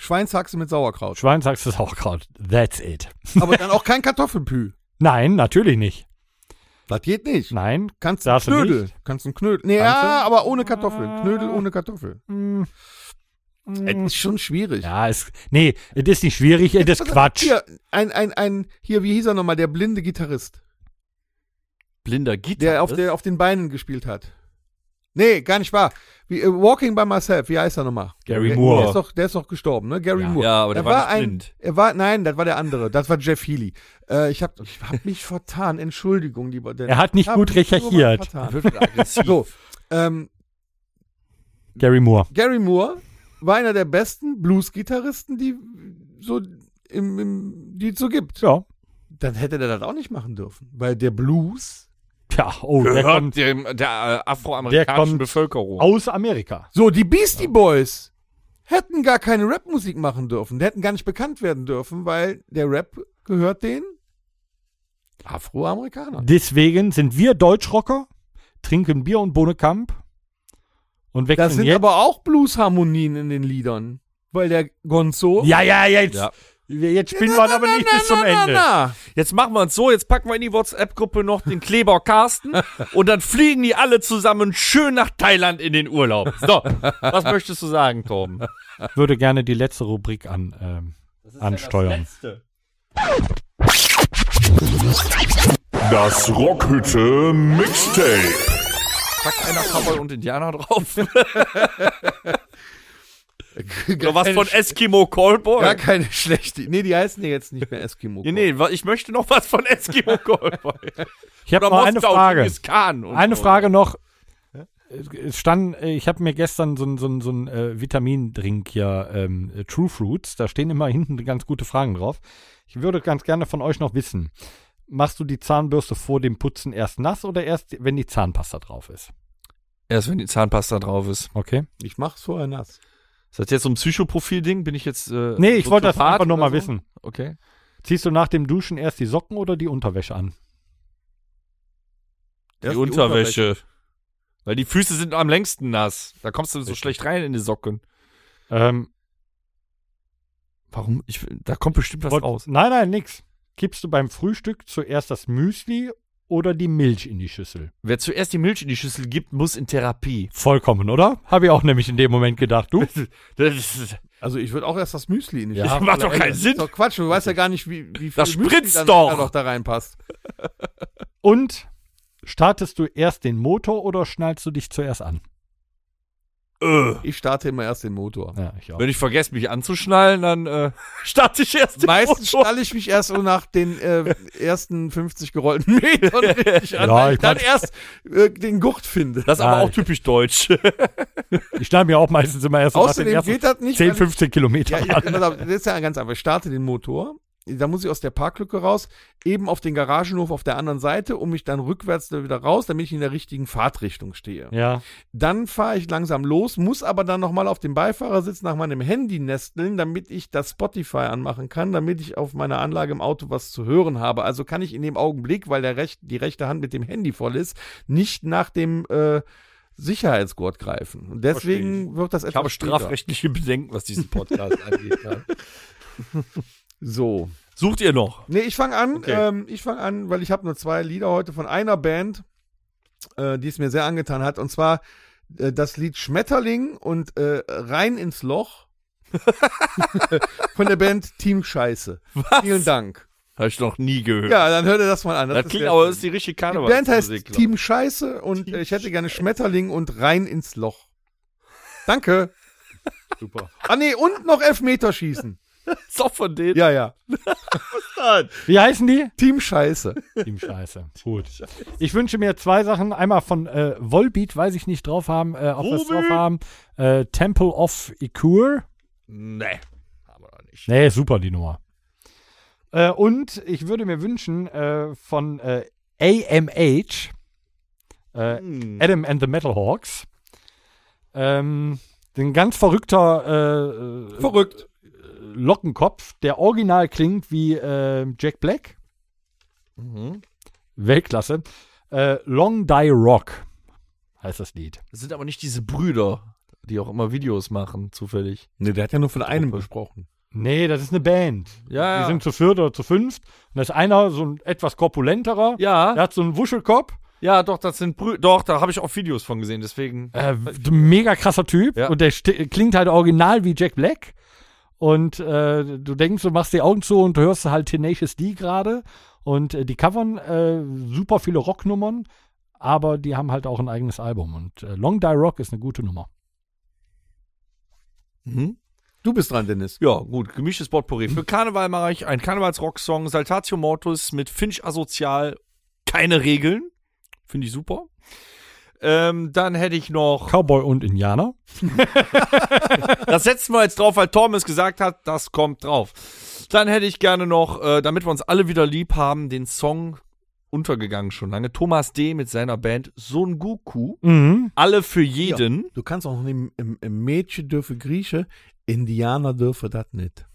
Schweinshaxe mit Sauerkraut. Schweinsachs ist auch gerade. That's it. Aber dann auch [LAUGHS] kein Kartoffelpü. Nein, natürlich nicht. Das geht nicht. Nein. Kannst du Darfst du Knödel. nicht? Kannst du einen Knödel. Nee, Kannst ja, du? aber ohne Kartoffel. Knödel ohne Kartoffel. Mm. Es ist schon schwierig. Ja, es, nee, es ist nicht schwierig, es ist Quatsch. Hier, ein, ein, ein, hier, wie hieß er nochmal, der blinde Gitarrist, Blinder Gitarre. der auf, der auf den Beinen gespielt hat. Nee, gar nicht wahr. Wie, äh, Walking by Myself, wie heißt er nochmal? Gary der, Moore. Der ist, doch, der ist doch gestorben, ne? Gary Ja. Moore. Ja, aber der Da war, nicht ein, blind. Er war, nein, das war der andere. Das war Jeff Healy. Äh, ich habe ich hab mich vertan. Entschuldigung, lieber Dennis. Er hat nicht Ich hab gut recherchiert. So, ähm, Gary Moore. Gary Moore war einer der besten Blues-Gitarristen, die so im, im, die es so gibt. Ja. Dann hätte der das auch nicht machen dürfen, weil der Blues. Tja, oh, der Gehört kommt dem, der äh, Der afroamerikanischen kommt Bevölkerung. aus Amerika. So, die Beastie Boys hätten gar keine Rap-Musik machen dürfen. Die hätten gar nicht bekannt werden dürfen, weil der Rap gehört den Afroamerikanern. Deswegen sind wir Deutschrocker, trinken Bier und Bohnekamp und wechseln Das sind jetzt. aber auch Blues-Harmonien in den Liedern. Weil der Gonzo. ja, ja, jetzt. Ja. Jetzt spielen wir aber nicht bis zum Ende. na. Jetzt machen wir es so, jetzt packen wir in die WhatsApp-Gruppe noch den Kleber Carsten [LAUGHS] und dann fliegen die alle zusammen schön nach Thailand in den Urlaub. So, was möchtest du sagen, Torben? Würde gerne die letzte Rubrik an, ähm, ansteuern. Das Rockhütte Mixtape. Packt einer Cowboy und Indianer drauf? [LAUGHS] Oder was von Eskimo Callboy? Gar keine schlechte. Nee, die heißen ja jetzt nicht mehr Eskimo. Nee, nee, wa- ich möchte noch was von Eskimo [LAUGHS] Callboy. Ich habe noch eine Frage. Eine so. Frage noch. Es stand, ich habe mir gestern so ein so so ein, äh, Vitamindrink hier, ähm, äh, True Fruits, da stehen immer [LAUGHS] hinten ganz gute Fragen drauf. Ich würde ganz gerne von euch noch wissen, machst du die Zahnbürste vor dem Putzen erst nass oder erst, wenn die Zahnpasta drauf ist? Erst wenn die Zahnpasta drauf ist. Okay. Ich mach's vorher nass. Ist das jetzt so ein Psychoprofil-Ding? Bin ich jetzt. Äh, Nee, ich wollte das einfach nur mal so? wissen. Okay. Ziehst du nach dem Duschen erst die Socken oder die Unterwäsche an? Die, Erst Unterwäsche. Weil die Füße sind am längsten nass. Da kommst du so schlecht rein in die Socken. Ähm, Warum? Ich, da kommt bestimmt was Wollt- raus. Nein, nein, nix. Kippst du beim Frühstück zuerst das Müsli oder die Milch in die Schüssel? Wer zuerst die Milch in die Schüssel gibt, muss in Therapie. Vollkommen, oder? Habe ich auch nämlich in dem Moment gedacht. Du? Das ist, Also ich würde auch erst das Müsli in die Ja, Schüssel macht doch keinen Das ist Sinn. Doch Quatsch, du weißt ja gar nicht, wie, wie viel Das Müsli spritzt dann doch. da noch da reinpasst. Und startest du erst den Motor oder schnallst du dich zuerst an? Äh. Ich starte immer erst den Motor. Ja, ich auch. Wenn ich vergesse, mich anzuschnallen, dann äh, [LAUGHS] starte ich erst den Meistens Motor. schnalle ich mich erst so nach den äh, ersten 50 gerollten [LAUGHS] Metern richtig an, Ja, weil ich dann mein- erst äh, den Gurt finde. Das ist aber auch typisch deutsch. [LAUGHS] Ich schneide mir auch meistens immer erst so nach den Außerdem ersten geht das nicht. 10, weil ich- 15 Kilometer Ja, ja, an. das ist ja ganz einfach. Ich starte den Motor, da muss ich aus der Parklücke raus, eben auf den Garagenhof auf der anderen Seite, um mich dann rückwärts da wieder raus, damit ich in der richtigen Fahrtrichtung stehe. Ja, Dann fahre ich langsam los, muss aber dann nochmal auf dem Beifahrersitz nach meinem Handy nesteln, damit ich das Spotify anmachen kann, damit ich auf meiner Anlage im Auto was zu hören habe. Also kann ich in dem Augenblick, weil der recht, die rechte Hand mit dem Handy voll ist, nicht nach dem äh, Sicherheitsgurt greifen. Und deswegen wird das etwas Ich habe später. strafrechtliche Bedenken, was diesen Podcast [LAUGHS] angeht. Ja. So. Sucht ihr noch? Nee, ich fange an. Okay. Ähm, ich fange an, weil ich habe nur zwei Lieder heute von einer Band, äh, die es mir sehr angetan hat. Und zwar äh, das Lied Schmetterling und äh, Rein ins Loch [LAUGHS] von der Band Team Scheiße. Vielen Dank. Habe ich noch nie gehört. Ja, dann hört ihr das mal an. das ist klingt aber, das ist die richtige die Karneval. Band heißt Team Scheiße und äh, ich hätte gerne Schmetterling und Rein ins Loch. Danke. super. Ah nee, und noch Elfmeterschießen. [LAUGHS] Ist auch von denen. Ja, ja. [LAUGHS] Wie heißen die? Team Scheiße. Team Scheiße. Gut. Ich wünsche mir zwei Sachen. Einmal von äh, Volbeat, weiß ich nicht drauf haben, äh, ob wir es drauf haben. Äh, Temple of Ikur. Nee. Haben wir noch nicht. Nee, super die Nummer. Äh, und ich würde mir wünschen äh, von äh, AMH, äh, Hm. Adam and the Metal Hawks, ähm, ein ganz verrückter äh, äh, Verrückt. Lockenkopf, der original klingt wie äh, Jack Black. Mhm. Weltklasse. Äh, Long Die Rock heißt das Lied. Das sind aber nicht diese Brüder, die auch immer Videos machen, zufällig. Nee, der hat ja nur von einem gesprochen. Nee, das ist eine Band. Ja, Die sind zu viert oder zu fünft. Und da ist einer so ein etwas korpulenterer. Ja, Der hat so einen Wuschelkopf. ja, doch, das sind Brüder. Doch, da habe ich auch Videos von gesehen, deswegen. Äh, mega krasser Typ. Ja. Und der klingt halt original wie Jack Black. Und äh, du denkst, du machst die Augen zu und du hörst halt Tenacious D gerade. Und äh, die covern äh, super viele Rocknummern. Aber die haben halt auch ein eigenes Album. Und äh, Long Die Rock ist eine gute Nummer. Mhm. Du bist dran, Dennis. Ja, gut, gemischtes Potpourri. Für Karneval mache ich einen Karnevalsrock-Song, Saltatio Mortis mit Finch Asozial, keine Regeln. Finde ich super. Ähm, dann hätte ich noch, Cowboy und Indianer. [LAUGHS] das setzen wir jetzt drauf, weil Tom es gesagt hat, das kommt drauf. Dann hätte ich gerne noch, äh, damit wir uns alle wieder lieb haben, den Song untergegangen schon lange. Thomas D. mit seiner Band Son Goku. Mhm. Alle für jeden. Du kannst auch nehmen, im, im Mädchen dürfe Grieche, Indianer dürfe das nicht.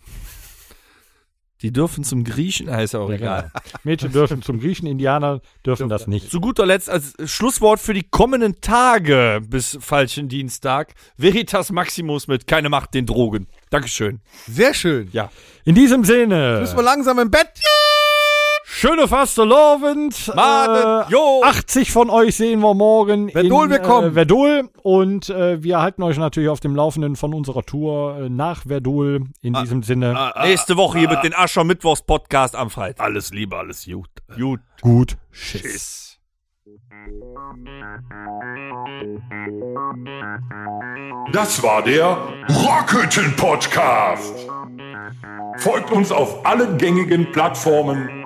Die dürfen zum Griechen, ah, ist ja auch egal. genau. Mädchen dürfen zum Griechen, Indianer dürfen das nicht. Zu guter Letzt als Schlusswort für die kommenden Tage bis falschen Dienstag Veritas Maximus mit Keine Macht den Drogen. Dankeschön. Sehr schön. Ja. In diesem Sinne, Müssen wir langsam im Bett. Schöne Fastelovend. Made, Äh, jo. 80 von euch sehen wir morgen Verdol, in. Äh, Verdol. Und äh, wir halten euch natürlich auf dem Laufenden von unserer Tour äh, nach Verdol. In Ah, diesem Sinne, Nächste Woche hier mit den Ascher Mittwochs Podcast am Freitag. Alles Liebe, alles gut. Gut. gut. Tschüss. Tschüss. Das war der Rockhütten Podcast. Folgt uns auf allen gängigen Plattformen